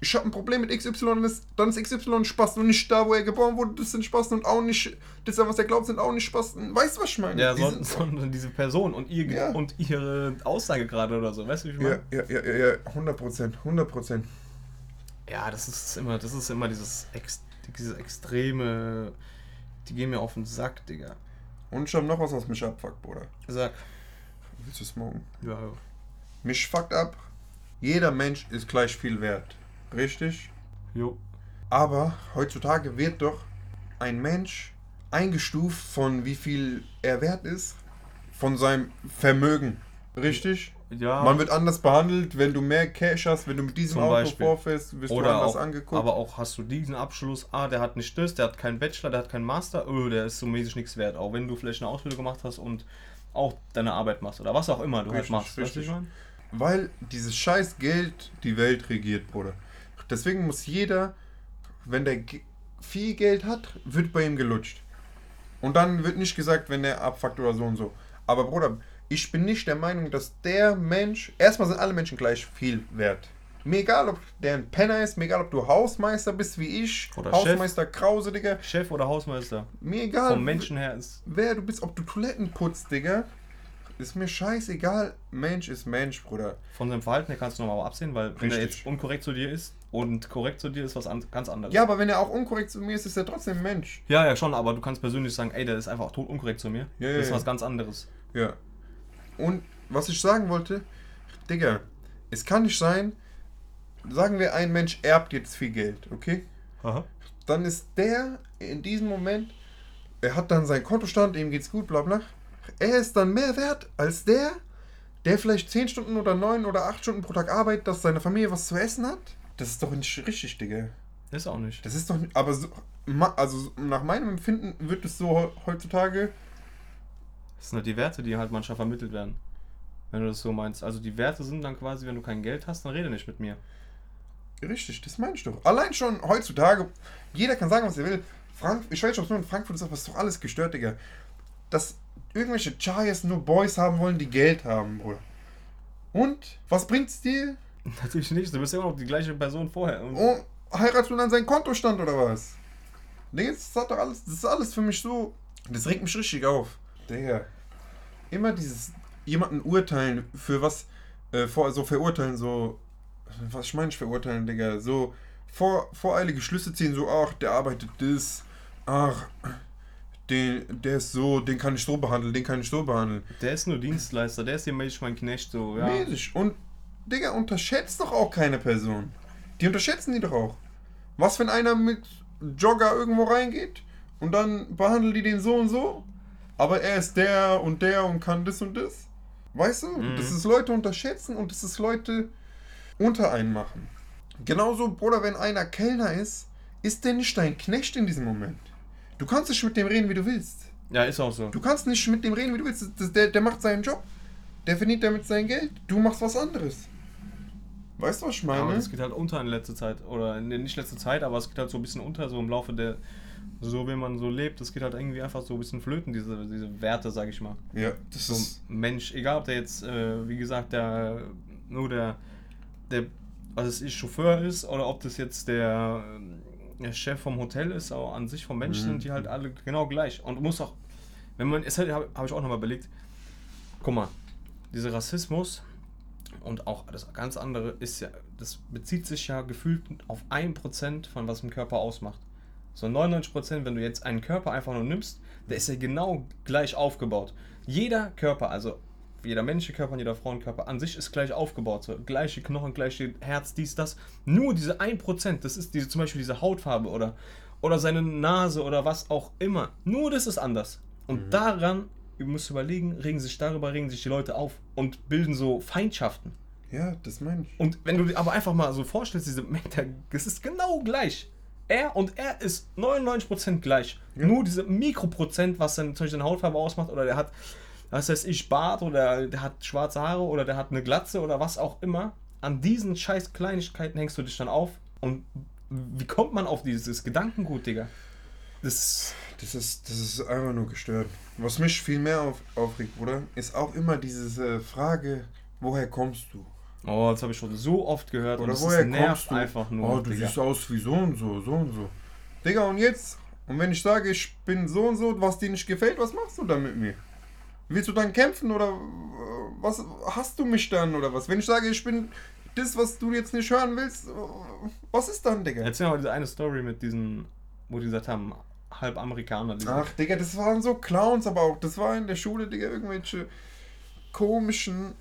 ich habe ein Problem mit XY, dann ist XY Spaß und nicht da, wo er geboren wurde, das sind Spasten und auch nicht, das, was er glaubt, sind auch nicht Spasten. Weißt du, was ich meine? Ja, Die sondern, sondern diese Person und, ihr, Ja. und ihre Aussage gerade oder so. Weißt du, wie ich meine? ja, ja, ja, ja, 100 Prozent, 100 Prozent. Ja, das ist immer, das ist immer dieses, Ex, dieses extreme. Die gehen mir auf den Sack, Digga. Und ich habe noch was, was mich abfuckt, Bruder. Sag. Willst du smoken? Ja, ja. Mich fuckt ab, jeder Mensch ist gleich viel wert. Richtig? Jo. Aber heutzutage wird doch ein Mensch eingestuft von wie viel er wert ist, von seinem Vermögen. Richtig? Ja. Man wird anders behandelt, wenn du mehr Cash hast, wenn du mit diesem Zum Auto Beispiel. vorfährst, wirst du Oder anders auch, angeguckt. aber auch hast du diesen Abschluss, ah, der hat nicht das, der hat keinen Bachelor, der hat keinen Master, oh, der ist so mäßig nichts wert. Auch wenn du vielleicht eine Ausbildung gemacht hast und auch deine Arbeit machst oder was auch immer du Richtig, halt machst. Weißt du, richtig. ich meine? Weil dieses scheiß Geld die Welt regiert, Bruder. Deswegen muss jeder, wenn der viel Geld hat, wird bei ihm gelutscht. Und dann wird nicht gesagt, wenn der abfuckt oder so und so. Aber Bruder, ich bin nicht der Meinung, dass der Mensch, erstmal sind alle Menschen gleich viel wert. Mir egal, ob der ein Penner ist, mir egal, ob du Hausmeister bist wie ich, Oder Hausmeister Krause, Digga. Chef oder Hausmeister. Mir egal, Vom Menschen her ist. wer du bist, ob du Toiletten putzt, Digga. Ist mir scheißegal. Mensch ist Mensch, Bruder. Von seinem Verhalten her kannst du nochmal absehen, weil wenn er Richtig. jetzt unkorrekt zu dir ist und korrekt zu dir ist was an, ganz anderes. Ja, aber wenn er auch unkorrekt zu mir ist, ist er trotzdem ein Mensch. ja, ja, schon, aber du kannst persönlich sagen, ey, der ist einfach tot unkorrekt zu mir. Ja, ja, das ist ja. was ganz anderes. Ja. Und was ich sagen wollte, Digga, es kann nicht sein, sagen wir, ein Mensch erbt jetzt viel Geld, okay? Aha. Dann ist der in diesem Moment, er hat dann seinen Kontostand, ihm geht's gut, bla bla. Er ist dann mehr wert als der, der vielleicht 10 Stunden oder 9 oder 8 Stunden pro Tag arbeitet, dass seine Familie was zu essen hat. Das ist doch nicht richtig, Digga. Ist auch nicht. Das ist doch nicht, aber so, also nach meinem Empfinden wird es so he- heutzutage Das sind halt die Werte, die halt manchmal vermittelt werden. Wenn du das so meinst. Also die Werte sind dann quasi, wenn du kein Geld hast, dann rede nicht mit mir. Richtig, das meine ich doch. Allein schon heutzutage, jeder kann sagen, was er will. Frank, ich weiß nicht, ob es nur in Frankfurt ist, aber es ist doch alles gestört, Digga. Dass irgendwelche Chayas nur Boys haben wollen, die Geld haben, Bruder. Und? Was bringt's dir? Natürlich nicht, du bist immer noch die gleiche Person vorher. Und Oh, heiratest du dann seinen Kontostand oder was? Digga, das hat doch alles, das ist alles für mich so. Das regt mich richtig auf. Digga. Immer dieses jemanden urteilen für was, äh, vor, so verurteilen, so. Was ich meine ich verurteilen, Digga? So vor, voreilige Schlüsse ziehen, so, ach, der arbeitet das, ach, den, der ist so, den kann ich so behandeln, den kann ich so behandeln. der ist nur Dienstleister, der ist hier mäßig mein Knecht, so, ja. Mäßig. Und, Digga, unterschätzt doch auch keine Person. Die unterschätzen die doch auch. Was, wenn einer mit Jogger irgendwo reingeht und dann behandeln die den so und so, aber er ist der und der und kann das und das? Weißt du? Mhm. Das ist Leute unterschätzen und das ist Leute unter einen machen. Genauso, Bruder, wenn einer Kellner ist, ist der nicht dein Knecht in diesem Moment. Du kannst nicht mit dem reden, wie du willst. Ja, ist auch so. Du kannst nicht mit dem reden, wie du willst. Das, der, der macht seinen Job. Der verdient damit sein Geld. Du machst was anderes. Weißt du, was ich Ja, aber meine? das geht halt unter in letzter Zeit. Oder ne, nicht letzte Zeit, aber es geht halt so ein bisschen unter, so im Laufe der. So wie man so lebt, das geht halt irgendwie einfach so ein bisschen flöten, diese, diese Werte, sag ich mal. ja, das So ist. Mensch, egal ob der jetzt, äh, wie gesagt, der nur der, der, es ist, Chauffeur ist oder ob das jetzt der, der Chef vom Hotel ist, aber an sich vom Mensch Mhm. sind die halt alle genau gleich. Und muss auch, wenn man, es halt, habe hab ich auch nochmal überlegt, guck mal, dieser Rassismus und auch das ganz andere ist ja, das bezieht sich ja gefühlt auf 1% von was ein Körper ausmacht. So 99%, wenn du jetzt einen Körper einfach nur nimmst, der ist ja genau gleich aufgebaut. Jeder Körper, also jeder männliche Körper und jeder Frauenkörper an sich ist gleich aufgebaut. So gleiche Knochen, gleiche Herz, dies, das. Nur diese 1%, das ist diese, zum Beispiel diese Hautfarbe oder, oder seine Nase oder was auch immer. Nur das ist anders. Und daran, ihr müsst überlegen, regen sich darüber, regen sich die Leute auf und bilden so Feindschaften. Ja, das meine ich. Und wenn du dir aber einfach mal so vorstellst, diese Menge, es ist genau gleich. Er und er ist 99% gleich. Ja. Nur diese Mikroprozent, was dann zum Beispiel seine Hautfarbe ausmacht, oder der hat, was weiß ich, Bart, oder der hat schwarze Haare, oder der hat eine Glatze, oder was auch immer. an diesen scheiß Kleinigkeiten hängst du dich dann auf. Und wie kommt man auf dieses Gedankengut, Digga? Das, Das ist, das ist einfach nur gestört. Was mich viel mehr auf, aufregt, Bruder, ist auch immer diese Frage, woher kommst du? oh, das habe ich schon so oft gehört. Oder und woher nervt kommst du? einfach nur. oh, du Digga. siehst aus wie so und so, so und so. Digga, und jetzt? Und wenn ich sage, ich bin so und so, was dir nicht gefällt, was machst du dann mit mir? Willst du dann kämpfen oder was hast du mich dann oder was? Wenn ich sage, ich bin das, was du jetzt nicht hören willst, was ist dann, Digga? Erzähl mal diese eine Story mit diesen, wo die gesagt haben, halb Amerikaner. Ach, Digga, das waren so Clowns, aber auch, das war in der Schule, Digga, irgendwelche komischen.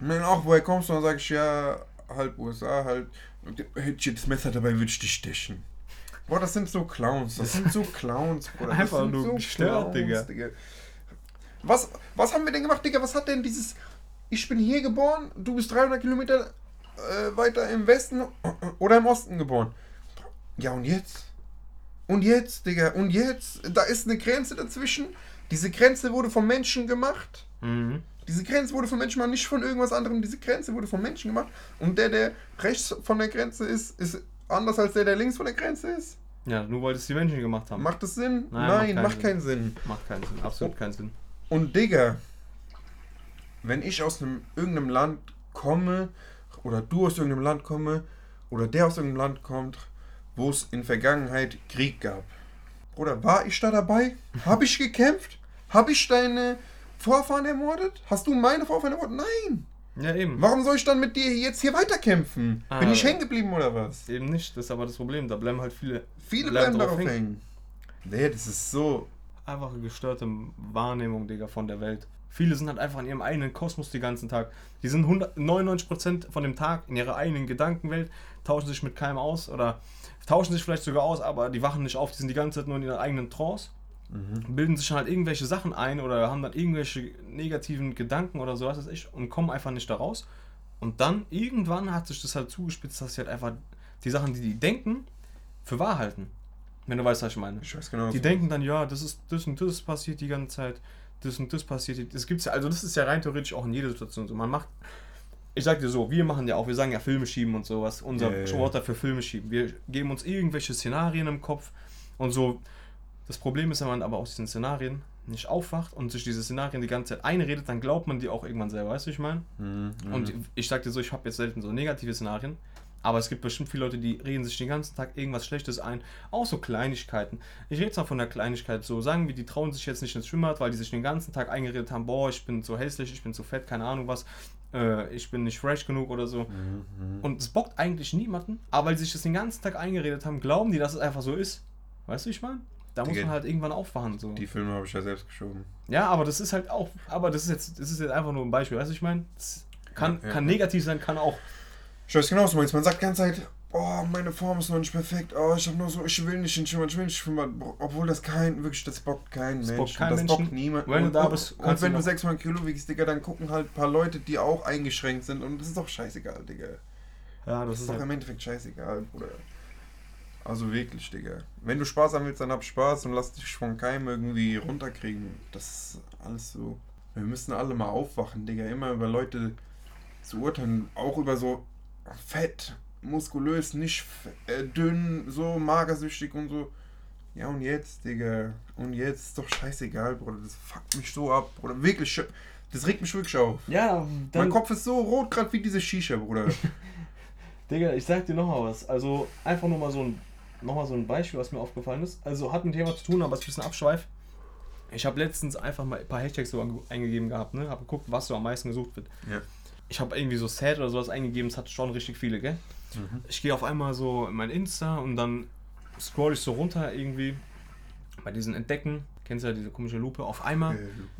Und dann auch, woher kommst du? Und dann sag ich, ja, halb USA, halb. Der, Hätte ich das Messer dabei, würde ich dich stechen. Boah, das sind so Clowns, das sind so Clowns, Bruder. Das Einfach nur gestört, Digga. Was, was haben wir denn gemacht, Digga? Was hat denn dieses. Ich bin hier geboren, du bist 300 Kilometer äh, weiter im Westen oder im Osten geboren. Ja, und jetzt? Und jetzt, Digga, und jetzt? Da ist eine Grenze dazwischen. Diese Grenze wurde vom Menschen gemacht. Mhm. Diese Grenze wurde vom Menschen gemacht, nicht von irgendwas anderem. Diese Grenze wurde vom Menschen gemacht. Und der, der rechts von der Grenze ist, ist anders als der, der links von der Grenze ist. Ja, nur weil es die Menschen gemacht haben. Macht das Sinn? Nein, Nein, macht macht, keinen keinen Sinn. Macht keinen Sinn, absolut keinen Sinn. Und Digga, wenn ich aus einem, irgendeinem Land komme, oder du aus irgendeinem Land komme, oder der aus irgendeinem Land kommt, wo es in Vergangenheit Krieg gab. Bruder, war ich da dabei? Habe ich gekämpft? Habe ich deine Vorfahren ermordet? Hast du meine Vorfahren ermordet? Nein! Ja, eben. Warum soll ich dann mit dir jetzt hier weiterkämpfen? Ah, Bin ich hängen geblieben oder was? Eben nicht, das ist aber das Problem. Da bleiben halt viele Viele Bleiben bleiben darauf hängen. hängen. Nee, das ist so. einfach eine gestörte Wahrnehmung, Digga, von der Welt. Viele sind halt einfach in ihrem eigenen Kosmos den ganzen Tag. Die sind 100 99% von dem Tag in ihrer eigenen Gedankenwelt, tauschen sich mit keinem aus oder tauschen sich vielleicht sogar aus, aber die wachen nicht auf, die sind die ganze Zeit nur in ihrer eigenen Trance, bilden sich dann halt irgendwelche Sachen ein oder haben dann irgendwelche negativen Gedanken oder so, was weiß ich, und kommen einfach nicht da raus. Und dann irgendwann hat sich das halt zugespitzt, dass sie halt einfach die Sachen, die die denken, für wahr halten. Wenn du weißt, was ich meine. Ich weiß genau. Die denken dann, ja, das ist das und das passiert die ganze Zeit, das und das passiert. Das gibt's ja, also das ist ja rein theoretisch auch in jeder Situation so. Man macht, ich sag dir so, wir machen ja auch, wir sagen ja Filme schieben und sowas, unser ja. Wort dafür Filme schieben. Wir geben uns irgendwelche Szenarien im Kopf und so. Das Problem ist, wenn man aber aus diesen Szenarien nicht aufwacht und sich diese Szenarien die ganze Zeit einredet, dann glaubt man die auch irgendwann selber, weißt du, ich meine? Mhm, Und ich sag dir so, ich habe jetzt selten so negative Szenarien, aber es gibt bestimmt viele Leute, die reden sich den ganzen Tag irgendwas Schlechtes ein. Auch so Kleinigkeiten. Ich rede zwar von der Kleinigkeit so, sagen wir, die trauen sich jetzt nicht ins Schwimmbad, weil die sich den ganzen Tag eingeredet haben, boah, ich bin zu hässlich, ich bin zu fett, keine Ahnung was, äh, ich bin nicht fresh genug oder so. Mhm, Und es bockt eigentlich niemanden, aber weil sie sich das den ganzen Tag eingeredet haben, glauben die, dass es einfach so ist. Weißt du, ich meine? Da muss Digga, man halt irgendwann aufwachen. So. Die Filme habe ich ja selbst geschoben. Ja, aber das ist halt auch, aber das ist jetzt, das ist jetzt einfach nur ein Beispiel, weißt du, ich meine? Kann, Ja, ja. kann negativ sein, kann auch. Ich weiß genau, was du meinst. Man sagt die ganze Zeit, oh, meine Form ist noch nicht perfekt. Oh, ich habe nur so, ich will nicht in Schwimmbad, ich will nicht Schwimmbad. Obwohl das kein, wirklich, das bockt kein Das Mensch. bockt kein das Menschen. bockt niemand. Wenn du und, da und- bist, und kannst wenn du du noch- 600 Kilo wiegst, Digga, dann gucken halt ein paar Leute, die auch eingeschränkt sind. Und das ist doch scheißegal, Digga. Ja, Das das ist ist doch halt, im Endeffekt scheißegal, Bruder. Also wirklich, Digga. Wenn du Spaß haben willst, dann hab Spaß und lass dich von keinem irgendwie runterkriegen. Das ist alles so. Wir müssen alle mal aufwachen, Digga. Immer über Leute zu urteilen. Auch über so fett, muskulös, nicht äh, dünn, so magersüchtig und so. Ja, und jetzt, Digga. Und jetzt ist doch scheißegal, Bruder. Das fuckt mich so ab, Bruder. Wirklich. Das regt mich wirklich auf. ja, mein Kopf ist so rot, gerade wie diese Shisha, Bruder. Digga, ich sag dir noch mal was. Also, einfach nur mal so ein, noch mal so ein Beispiel, was mir aufgefallen ist. Also, hat mit Thema zu tun, aber es ist ein bisschen Abschweif. Ich habe letztens einfach mal ein paar Hashtags so eingegeben gehabt, ne? Hab geguckt, was so am meisten gesucht wird. Ja. Ich habe irgendwie so Sad oder sowas eingegeben, es hat schon richtig viele, gell? Ich gehe auf einmal so in mein Insta und dann scroll ich so runter irgendwie bei diesen Entdecken. Kennst du ja diese komische Lupe? Auf einmal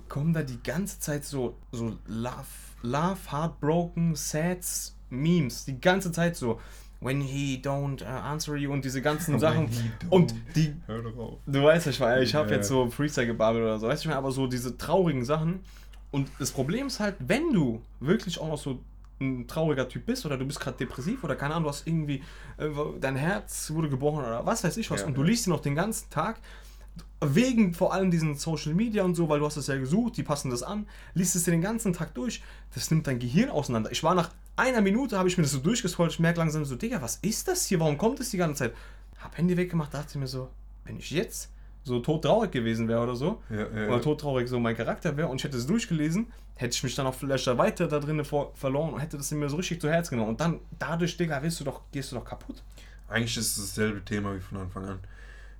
kommen da die ganze Zeit so, so Love, Love, Heartbroken, Sads, Memes. Die ganze Zeit so. When he don't uh, answer you und diese ganzen Sachen. he Und die, Hör doch auf. du weißt, ich, war- ich habe Ja. jetzt so Freestyle gebabbelt oder so, weißt du, ich meine, aber so diese traurigen Sachen. Und das Problem ist halt, wenn du wirklich auch noch so ein trauriger Typ bist oder du bist gerade depressiv oder keine Ahnung, du hast irgendwie, äh, dein Herz wurde gebrochen oder was weiß ich was Ja, und du liest ihn noch den ganzen Tag, wegen vor allem diesen Social Media und so, weil du hast es ja gesucht, die passen das an, liest es dir den ganzen Tag durch, das nimmt dein Gehirn auseinander. Ich war nach einer Minute, habe ich mir das so durchgescrollt, ich merke langsam so, Digga, was ist das hier, warum kommt das die ganze Zeit? Hab Handy weggemacht, dachte mir so, wenn ich jetzt so todtraurig gewesen wäre oder so, Ja, ja, oder todtraurig so mein Charakter wäre und ich hätte es durchgelesen, hätte ich mich dann auch vielleicht weiter da drinnen verloren und hätte das mir so richtig zu Herz genommen. Und dann, dadurch, Digga, wirst du doch, gehst du doch kaputt. Eigentlich ist es dasselbe Thema wie von Anfang an.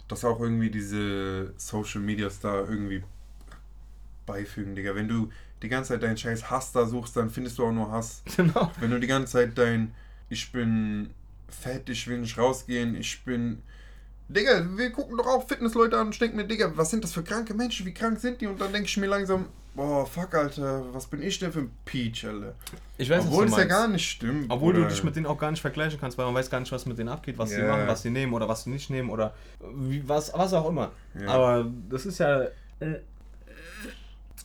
Dass auch irgendwie diese Social Medias da irgendwie beifügen, Digga. Wenn du die ganze Zeit deinen scheiß Hass da suchst, dann findest du auch nur Hass. Genau. Wenn du die ganze Zeit dein Ich bin fett, ich will nicht rausgehen, ich bin. Digga, wir gucken doch auch Fitnessleute an und ich denke mir, Digga, was sind das für kranke Menschen? Wie krank sind die? Und dann denke ich mir langsam, boah, fuck, Alter, was bin ich denn für ein Peach, Alter? Ich weiß, Obwohl es du ja gar nicht stimmt. Obwohl du Bruder. dich mit denen auch gar nicht vergleichen kannst, weil man weiß gar nicht, was mit denen abgeht, was sie Ja. machen, was sie nehmen oder was sie nicht nehmen oder wie, was, was auch immer. Ja. Aber das ist ja. Äh,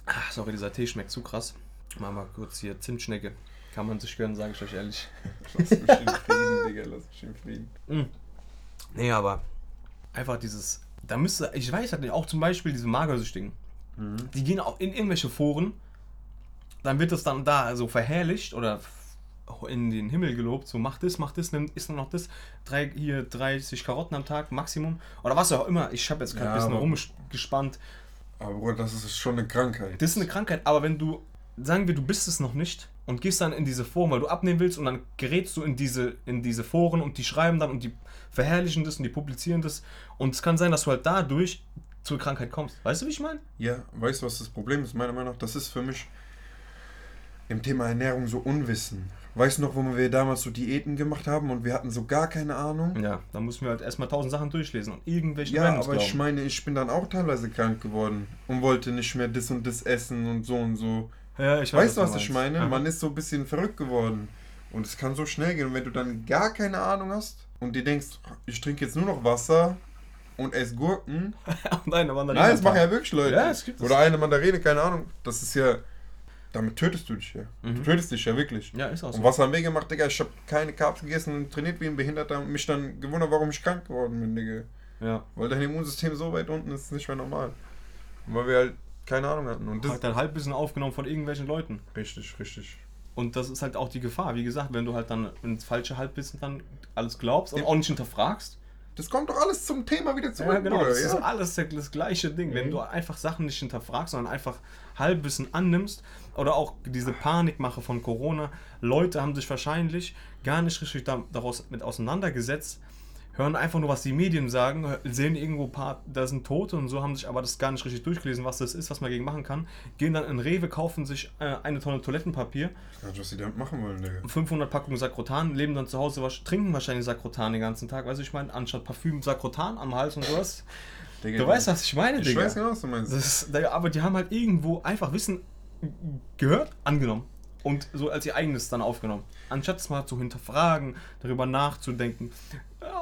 ach, sorry, dieser Tee schmeckt zu krass. Machen wir kurz hier Zimtschnecke. Kann man sich gönnen, sage ich euch ehrlich. Lass mich in Frieden, Digga, lass mich in Frieden. Mm. Nee, aber einfach dieses. Da müsste. Ich weiß halt nicht, auch zum Beispiel diese Magersüchtigen. Mhm. Die gehen auch in irgendwelche Foren. Dann wird das dann da so verherrlicht oder in den Himmel gelobt. So, mach das, mach das, nimm, isst noch das. Drei, hier 30 Karotten am Tag, Maximum. Oder was auch immer. Ich habe jetzt gerade Ja, ein bisschen rumgespannt. Aber Bruder, das ist schon eine Krankheit. Das ist eine Krankheit, aber wenn du, sagen wir, du bist es noch nicht und gehst dann in diese Foren, weil du abnehmen willst und dann gerätst du in diese, in diese Foren und die schreiben dann und die verherrlichen das und die publizieren das und es kann sein, dass du halt dadurch zur Krankheit kommst. Weißt du, wie ich meine? Ja, weißt du, was das Problem ist? Meiner Meinung nach, das ist für mich im Thema Ernährung so Unwissen. Weißt du noch, wo wir damals so Diäten gemacht haben und wir hatten so gar keine Ahnung? Ja, dann musst du mir halt erstmal tausend Sachen durchlesen und irgendwelche Ja, aber ich meine, ich bin dann auch teilweise krank geworden und wollte nicht mehr das und das essen und so und so. Ja, ich Weißt du, was was ich meine? Aha. Man ist so ein bisschen verrückt geworden. Und es kann so schnell gehen. Und wenn du dann gar keine Ahnung hast und dir denkst, ich trinke jetzt nur noch Wasser und esse Gurken. und eine Mandarine Nein, das machen ja wirklich Leute. Ja, es gibt. Oder eine Mandarine, keine Ahnung. Das ist ja. Damit tötest du dich ja. Du Mhm. tötest dich ja wirklich. Ja, ist auch so. Und was haben wir gemacht, Digga? Ich habe keine Carbs gegessen und trainiert wie ein Behinderter und mich dann gewundert, warum ich krank geworden bin, Digga. Ja. Weil dein Immunsystem so weit unten ist, ist nicht mehr normal. Und weil wir halt keine Ahnung hatten. Und das Hat dann halb bisschen aufgenommen von irgendwelchen Leuten. Richtig, richtig. Und das ist halt auch die Gefahr. Wie gesagt, wenn du halt dann ins falsche Halbwissen dann alles glaubst und auch nicht hinterfragst. Das kommt doch alles zum Thema wieder zurück, Ja, genau. Bruder, Das ist ja? alles das, gleiche Ding. Wenn Mhm. du einfach Sachen nicht hinterfragst, sondern einfach Halbwissen annimmst oder auch diese Panikmache von Corona. Leute haben sich wahrscheinlich gar nicht richtig da, daraus mit auseinandergesetzt, hören einfach nur, was die Medien sagen, sehen irgendwo ein paar, da sind Tote und so, haben sich aber das gar nicht richtig durchgelesen, was das ist, was man gegen machen kann, gehen dann in Rewe, kaufen sich äh, eine Tonne Toilettenpapier, Ich nicht, was die damit machen wollen, Digga. 500 Packungen Sakrotan, leben dann zu Hause, wasch- trinken wahrscheinlich Sakrotan den ganzen Tag, weißt du, ich meine, anstatt Parfüm Sakrotan am Hals und sowas. Digga Du weißt, was ich meine, Ich Digga. weiß genau, was du meinst. Ist, aber die haben halt irgendwo einfach Wissen gehört, angenommen und so als ihr eigenes dann aufgenommen. Anstatt es mal zu hinterfragen, darüber nachzudenken, ja,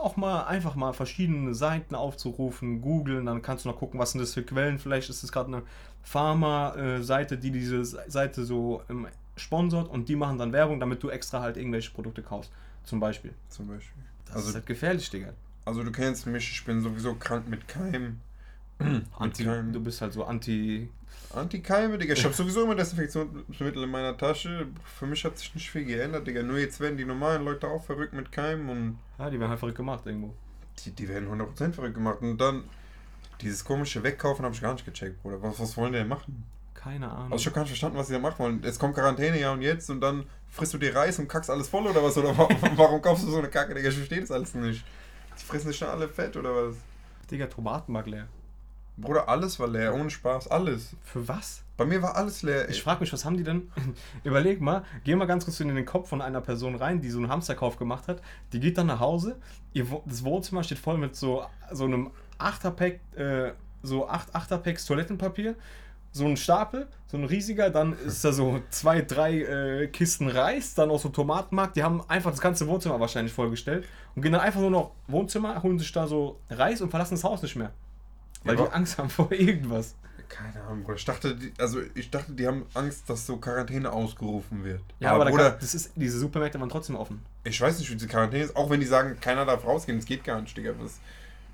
auch mal einfach mal verschiedene Seiten aufzurufen, googeln, dann kannst du noch gucken, was sind das für Quellen. Vielleicht ist es gerade eine Pharma-Seite, die diese Seite so ähm, sponsort und die machen dann Werbung, damit du extra halt irgendwelche Produkte kaufst. Zum Beispiel. Zum Beispiel. Das Also- ist halt gefährlich, Digga. Also du kennst mich, ich bin sowieso krank mit Keimen. Anti, Keimen. du bist halt so anti. Antikeime, Digga. Ich habe sowieso immer Desinfektionsmittel in meiner Tasche. Für mich hat sich nicht viel geändert, Digga. Nur jetzt werden die normalen Leute auch verrückt mit Keimen und Ja, die werden halt verrückt gemacht irgendwo. die, die werden 100% verrückt gemacht. Und dann dieses komische Wegkaufen habe ich gar nicht gecheckt, Bruder. Was, was wollen die denn machen? Keine Ahnung. Also ich habe gar nicht verstanden, was die da machen wollen. Es kommt Quarantäne, ja und jetzt und dann frisst du dir Reis und kackst alles voll oder was? Oder warum, warum kaufst du so eine Kacke, Digga? Ich verstehe das alles nicht. Die fressen sich schon alle fett oder was? Digga, Tomatenmark leer. Bruder, alles war leer, ohne Spaß, alles. Für was? Bei mir war alles leer. Ich frage mich, was haben die denn? Überleg mal, geh mal ganz kurz in den Kopf von einer Person rein, die so einen Hamsterkauf gemacht hat. Die geht dann nach Hause, ihr, das Wohnzimmer steht voll mit so, so einem 8er-Pack, äh, so 8 8er-Packs Toilettenpapier, so ein Stapel, so ein riesiger, dann ist da so zwei, drei äh, Kisten Reis, dann auch so Tomatenmark, die haben einfach das ganze Wohnzimmer wahrscheinlich vollgestellt und gehen dann einfach nur noch Wohnzimmer, holen sich da so Reis und verlassen das Haus nicht mehr. Weil Ja, die aber- Angst haben vor irgendwas. Keine Ahnung, Bruder. Ich dachte, die, also ich dachte, die haben Angst, dass so Quarantäne ausgerufen wird. Ja, aber, da Bruder, kann, das ist, diese Supermärkte waren trotzdem offen. ich weiß nicht, wie diese Quarantäne ist, auch wenn die sagen, keiner darf rausgehen, es geht gar nicht, Digga. Was,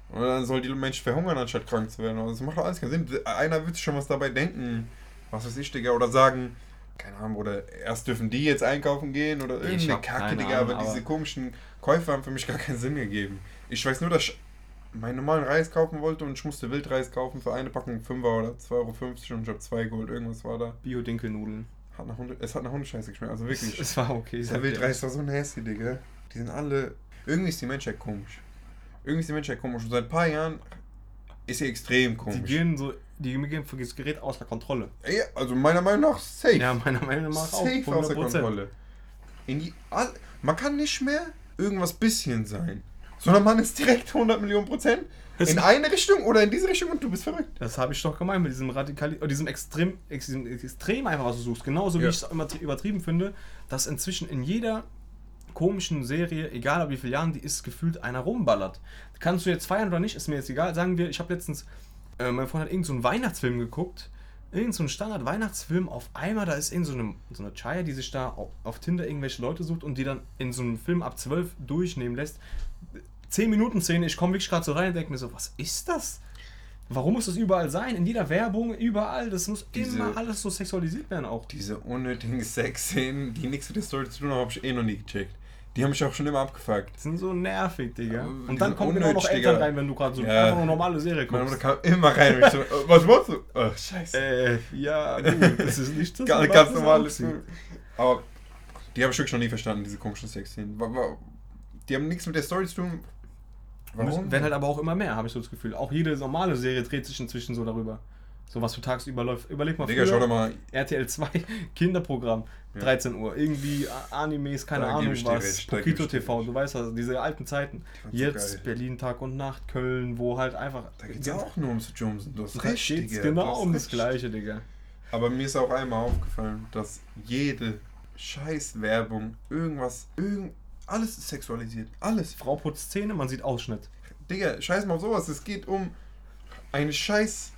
Und dann soll die Menschen verhungern, anstatt krank zu werden. Also das macht doch alles keinen Sinn. Einer wird sich schon was dabei denken. Was weiß ich, Digga. Oder sagen, keine Ahnung, oder erst dürfen die jetzt einkaufen gehen oder Ich irgendeine Kacke, Digga. Ahnung, aber diese aber- komischen Käufe haben für mich gar keinen Sinn gegeben. Ich weiß nur, dass meinen normalen Reis kaufen wollte und ich musste Wildreis kaufen für eine Packung 5 oder 2,50 Euro und ich habe zwei geholt. Irgendwas war da. Bio-Dinkelnudeln. Hat nach Hunde, es hat nach Hundescheiße geschmeckt. Also wirklich. Es war okay. Dieser Wildreis war so nasty, Digga. Die sind alle. Irgendwie ist die Menschheit komisch. Irgendwie ist die Menschheit komisch. Und seit ein paar Jahren ist sie extrem Die komisch. gehen so, die gehen für das Gerät außer Kontrolle. Ja, also meiner Meinung nach safe. Ja, meiner Meinung nach auch. safe außer 100%. Kontrolle. In die, man kann nicht mehr irgendwas bisschen sein. Sondern man ist direkt 100 Millionen Prozent in eine Richtung oder in diese Richtung und du bist verrückt. Das habe ich doch gemeint mit diesem Radikal, diesem extrem, ex- diesem extrem einfach, was du suchst. Genauso wie Ja. ich es immer tri- übertrieben finde, dass inzwischen in jeder komischen Serie, egal ab wie vielen Jahren die ist, gefühlt einer rumballert. Kannst du jetzt feiern oder nicht, ist mir jetzt egal. Sagen wir, ich habe letztens, äh, mein Freund hat irgendeinen so einen Weihnachtsfilm geguckt. Irgend so ein Standard-Weihnachtsfilm, auf einmal, da ist irgend so eine, so eine Chaya, die sich da auf, auf Tinder irgendwelche Leute sucht und die dann in so einem Film ab 12 durchnehmen lässt. 10 Minuten Szene, ich komme wirklich gerade so rein und denke mir so, was ist das? Warum muss das überall sein? In jeder Werbung, überall. Das muss Diese- immer alles so sexualisiert werden auch. Diese unnötigen Sexszenen, die nichts mit der Story zu tun haben, habe ich eh noch nie gecheckt. Die haben mich auch schon immer abgefuckt. Die sind so nervig, Digga. Aber Und dann kommen genau noch Eltern rein, wenn du gerade so Ja. einfach eine normale Serie Meine guckst. Mutter kam immer rein und ich so, äh, was machst du? Ach, scheiße. Äh, ja, gut, das ist nicht das, ganz, was ganz normales. Aber die habe ich wirklich noch nie verstanden, diese komischen Sexszenen. Die haben nichts mit der Story zu tun. Warum? Werden halt aber auch immer mehr, habe ich so das Gefühl. Auch jede normale Serie dreht sich inzwischen so darüber. So was für tagsüber läuft. Überleg mal, Digga, früher, schau doch mal. RTL 2, Kinderprogramm, Ja. 13 Uhr. Irgendwie Animes, keine Da Ahnung was. recht, Pokito TV, recht. du weißt also, diese alten Zeiten. so Jetzt geil. Berlin Tag und Nacht, Köln, wo halt einfach. Da geht es auch nur ums Jumsen. Du hast Da recht, steht's Digga, genau du um das recht. Gleiche, Digga. Aber mir ist auch einmal aufgefallen, dass jede scheiß Werbung, irgendwas, irgend, alles ist sexualisiert. Alles. Frau putzt Zähne, man sieht Ausschnitt. Digga, scheiß mal auf sowas. Es geht um eine scheiß.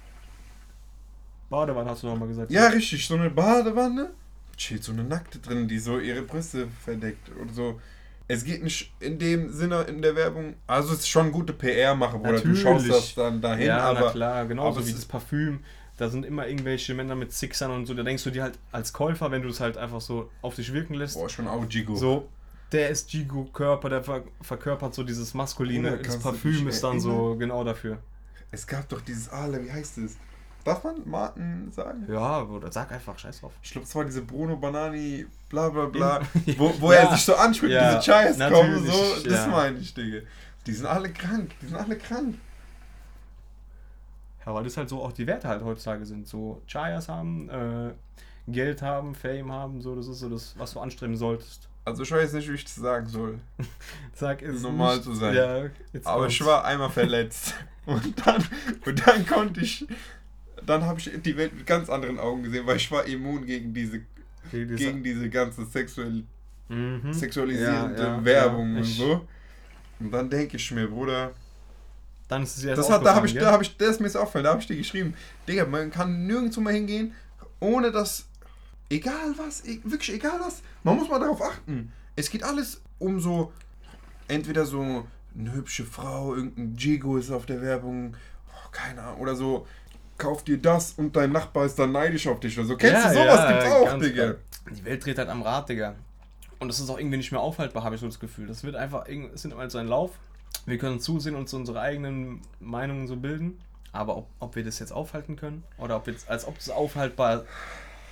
Badewanne hast du nochmal gesagt. Ja, richtig, so eine Badewanne. Steht so eine Nackte drin, die so ihre Brüste verdeckt und so. Es geht nicht in dem Sinne in der Werbung. Also es ist schon gute PR-Mache, Bruder. Du schaust das dann dahin, ja, aber klar, genauso aber es wie das Parfüm. Da sind immer irgendwelche Männer mit Sixern und so. Da denkst du dir halt als Käufer, wenn du es halt einfach so auf dich wirken lässt, boah, schon auch Jigo. so, der ist Jigo-Körper, der ver verkörpert so dieses Maskuline. Das Parfüm ist dann so genau dafür. Es gab doch dieses Ale, wie heißt es? Darf man Marken sagen? Ja, oder sag einfach, scheiß drauf. Ich glaube, es war diese Bruno Banani, bla bla bla, wo, wo Ja. er sich so anspricht, Ja, diese Chais kommen, so, das ja. meine ich, Digga. Die sind alle krank, die sind alle krank. Ja, weil das halt so auch die Werte halt heutzutage sind. So Chayas haben, äh, Geld haben, Fame haben, so, das ist so das, was du anstreben solltest. Also ich weiß nicht, wie ich das sagen soll. Sag es Normal nicht. zu sein. Ja, Aber kommt's. ich war einmal verletzt. Und dann, und dann konnte ich, dann habe ich die Welt mit ganz anderen Augen gesehen, weil ich war immun gegen diese, Okay, dieser- gegen diese ganze sexuell, Mhm. sexualisierende Ja, ja, Werbung ja, und so. Und dann denke ich mir, Bruder, Dann ist es ja Das hat, da habe ich, da habe ich, das ist mir jetzt aufgefallen, da habe ich dir geschrieben, Digga, man kann nirgendwo mal hingehen, ohne dass, egal was, e- wirklich egal was, man muss mal darauf achten. Es geht alles um so, entweder so eine hübsche Frau, irgendein Jigo ist auf der Werbung, oh, keine Ahnung, oder so, kauf dir das und dein Nachbar ist dann neidisch auf dich oder so. Kennst Ja, du sowas? ja, Gibt's auch, Digga. klar. Die Welt dreht halt am Rad, Digga. Und das ist auch irgendwie nicht mehr aufhaltbar, habe ich so das Gefühl. Das wird einfach, es nimmt halt so ein Lauf. Wir können zusehen und uns unsere eigenen Meinungen so bilden. Aber ob, ob wir das jetzt aufhalten können oder ob jetzt, als ob das aufhaltbar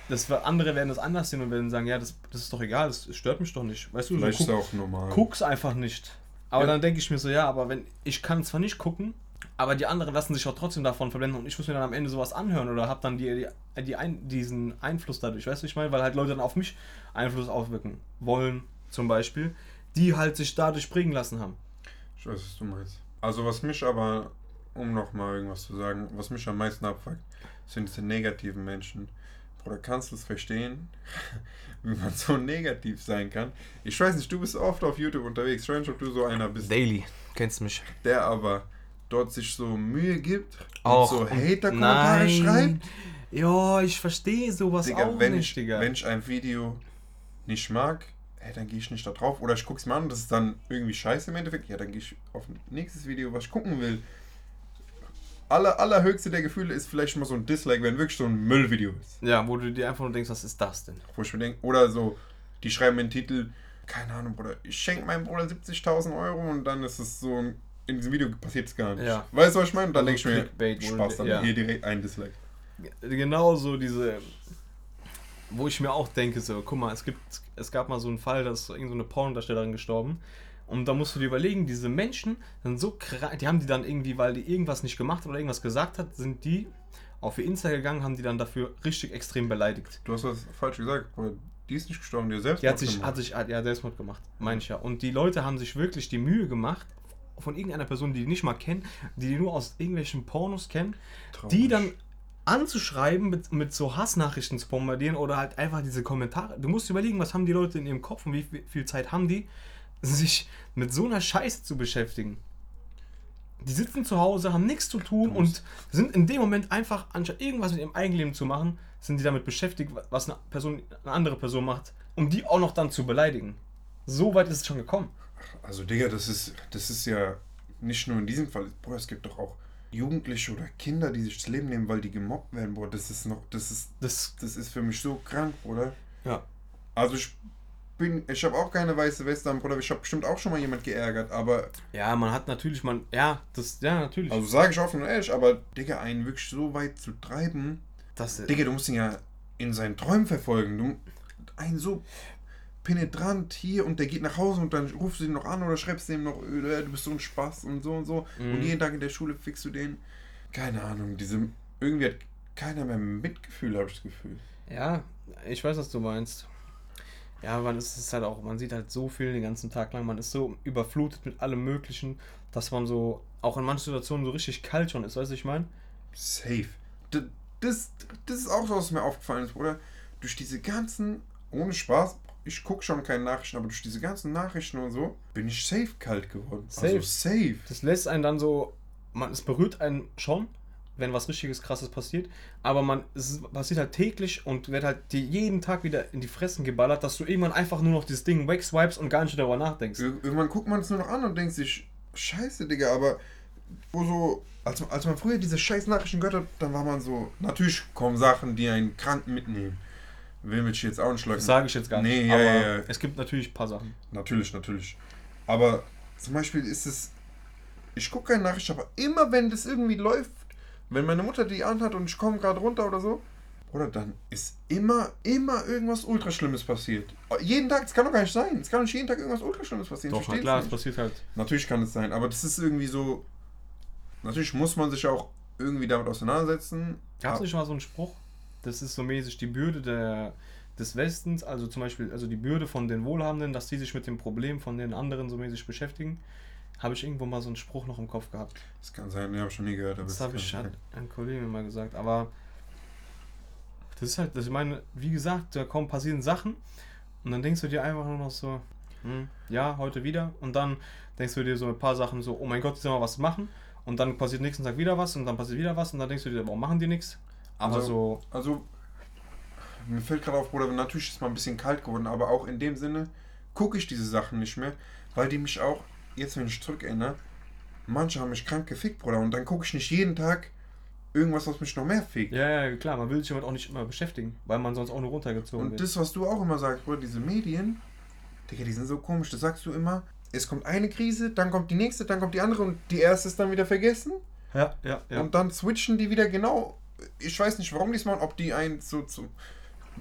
das andere werden das anders sehen und werden sagen, ja, das, das ist doch egal, das stört mich doch nicht. Weißt du, so Vielleicht ist guck, auch normal. guck's einfach nicht. Aber Ja. dann denke ich mir so, ja, aber wenn ich kann zwar nicht gucken, aber die anderen lassen sich auch trotzdem davon verblenden und ich muss mir dann am Ende sowas anhören oder habe dann die, die, die ein, diesen Einfluss dadurch, weißt du, ich meine, weil halt Leute dann auf mich Einfluss auswirken wollen, zum Beispiel, die halt sich dadurch prägen lassen haben. Ich weiß, was du meinst. Also was mich aber, um nochmal irgendwas zu sagen, was mich am meisten abfuckt, sind diese negativen Menschen. Oder kannst du es verstehen, wie man so negativ sein kann? Ich weiß nicht, du bist oft auf YouTube unterwegs. Ich weiß nicht, ob du so einer bist, Daily, kennst mich. der aber dort sich so Mühe gibt Auch und so Hater-Kommentare schreibt. Ja, ich verstehe sowas Digga, auch wenn, nicht, ich, Digga. wenn ich ein Video nicht mag, ey, dann gehe ich nicht da drauf. Oder ich gucke es mir an und das ist dann irgendwie scheiße im Endeffekt. Ja, dann gehe ich auf ein nächstes Video, was ich gucken will. Aller, allerhöchste der Gefühle ist vielleicht mal so ein Dislike, wenn wirklich so ein Müllvideo ist. Ja, wo du dir einfach nur denkst, was ist das denn? Wo ich mir denke, oder so, die schreiben den Titel, keine Ahnung, Bruder, ich schenke meinem Bruder 70.000 Euro und dann ist es so, ein- in diesem Video passiert es gar nicht. Ja. Weißt du, was ich meine? Und dann Also denke ich mir, Spaß, dann ja. hier direkt ein Dislike. Genau so diese, wo ich mir auch denke, so, guck mal, es gibt, es gab mal so einen Fall, da ist irgendeine so eine Pornodarstellerin gestorben. Und da musst du dir überlegen, diese Menschen sind so krank, die haben die dann irgendwie, weil die irgendwas nicht gemacht oder irgendwas gesagt hat, sind die auf ihr Insta gegangen, haben die dann dafür richtig extrem beleidigt. Du hast was falsch gesagt. Die ist nicht gestorben, die hat selbst Die hat sich, hat sich, ja, Selbstmord gemacht, meine ich ja. Und die Leute haben sich wirklich die Mühe gemacht, von irgendeiner Person, die die nicht mal kennen, die die nur aus irgendwelchen Pornos kennen, die dann anzuschreiben, mit, mit so Hassnachrichten zu bombardieren oder halt einfach diese Kommentare. Du musst überlegen, was haben die Leute in ihrem Kopf und wie viel Zeit haben die, sich mit so einer Scheiße zu beschäftigen. Die sitzen zu Hause, haben nichts zu tun und sind in dem Moment einfach, anstatt irgendwas mit ihrem Eigenleben zu machen, sind die damit beschäftigt, was eine Person, eine andere Person macht, um die auch noch dann zu beleidigen. So weit ist es schon gekommen. Also, Digga, das ist, das ist ja nicht nur in diesem Fall. Bruder, es gibt doch auch Jugendliche oder Kinder, die sich das Leben nehmen, weil die gemobbt werden, Bruder. Das ist noch, das ist, Das, das ist für mich so krank, Bruder. ja. Also, ich bin, ich habe auch keine weiße Weste an, Bruder. Ich habe bestimmt auch schon mal jemand geärgert, aber, Ja, man hat natürlich, man, ja, das, ja, natürlich. also sage ich offen und ehrlich, aber, Digga, einen wirklich so weit zu treiben, das, Digga, du musst ihn ja in seinen Träumen verfolgen. Du, einen so penetrant hier und der geht nach Hause und dann rufst du ihn noch an oder schreibst ihm noch, äh, du bist so ein Spaß und so und so. Mhm. Und jeden Tag in der Schule fixst du den. Keine Ahnung, diese, irgendwie hat keiner mehr Mitgefühl, habe ich das Gefühl. Ja, ich weiß, was du meinst. Ja, man ist es halt auch, man sieht halt so viel den ganzen Tag lang, man ist so überflutet mit allem Möglichen, dass man so auch in manchen Situationen so richtig kalt schon ist, weißt du, ich meine? Safe. D- Das, das ist auch so, was mir aufgefallen ist, Bruder. Durch diese ganzen, ohne Spaß, ich gucke schon keine Nachrichten, aber durch diese ganzen Nachrichten und so, bin ich safe kalt geworden. Safe. Also safe. Das lässt einen dann so, man, es berührt einen schon, wenn was richtiges krasses passiert, aber man, es passiert halt täglich und wird halt dir jeden Tag wieder in die Fressen geballert, dass du irgendwann einfach nur noch dieses Ding wegswipes und gar nicht darüber nachdenkst. Ir- Irgendwann guckt man es nur noch an und denkt sich, scheiße, Digga, aber wo so, als, man- als man früher diese scheiß Nachrichten gehört hat, dann war man so, natürlich kommen Sachen, die einen krank mitnehmen. Will mich jetzt auch nicht leugnen. Das sage ich jetzt gar nicht. Nee, ja, ja, ja. es gibt natürlich ein paar Sachen. Natürlich, natürlich. Aber zum Beispiel ist es, ich gucke keine Nachricht, aber immer wenn das irgendwie läuft, wenn meine Mutter die anhat und ich komme gerade runter oder so, oder dann ist immer, immer irgendwas Ultraschlimmes passiert. Jeden Tag, es kann doch gar nicht sein. Es kann nicht jeden Tag irgendwas Ultraschlimmes passieren. Doch, na klar, es passiert halt. Natürlich kann es sein, aber das ist irgendwie so. Natürlich muss man sich auch irgendwie damit auseinandersetzen. Gab es nicht mal so einen Spruch? Das ist so mäßig die Bürde der, des Westens, also zum Beispiel, also die Bürde von den Wohlhabenden, dass die sich mit dem Problem von den anderen so mäßig beschäftigen. Habe ich irgendwo mal so einen Spruch noch im Kopf gehabt. Das kann sein, ne, habe ich schon nie gehört. Das es habe ich sein. hat ein Kollege mir mal gesagt. Aber das ist halt, das ich meine, wie gesagt, da kommen passieren Sachen und dann denkst du dir einfach nur noch so, hm, ja, heute wieder. Und dann denkst du dir so ein paar Sachen so, oh mein Gott, jetzt sollen wir was machen. Und dann passiert nächsten Tag wieder was und dann passiert wieder was und dann denkst du dir, warum machen die nichts? Aber Also- so, Also, mir fällt gerade auf, Bruder, natürlich ist mal ein bisschen kalt geworden, aber auch in dem Sinne gucke ich diese Sachen nicht mehr, weil die mich auch, jetzt wenn ich zurückerinnere, manche haben mich krank gefickt, Bruder, und dann gucke ich nicht jeden Tag irgendwas, was mich noch mehr fickt. ja, ja, klar, man will sich damit auch nicht immer beschäftigen, weil man sonst auch nur runtergezogen Und wird. das, was du auch immer sagst, Bruder, diese Medien, Digga, die sind so komisch, das sagst du immer, es kommt eine Krise, dann kommt die nächste, dann kommt die andere und die erste ist dann wieder vergessen. Ja, ja, ja. Und dann switchen die wieder genau. Ich weiß nicht, warum die es machen, ob die ein so zu.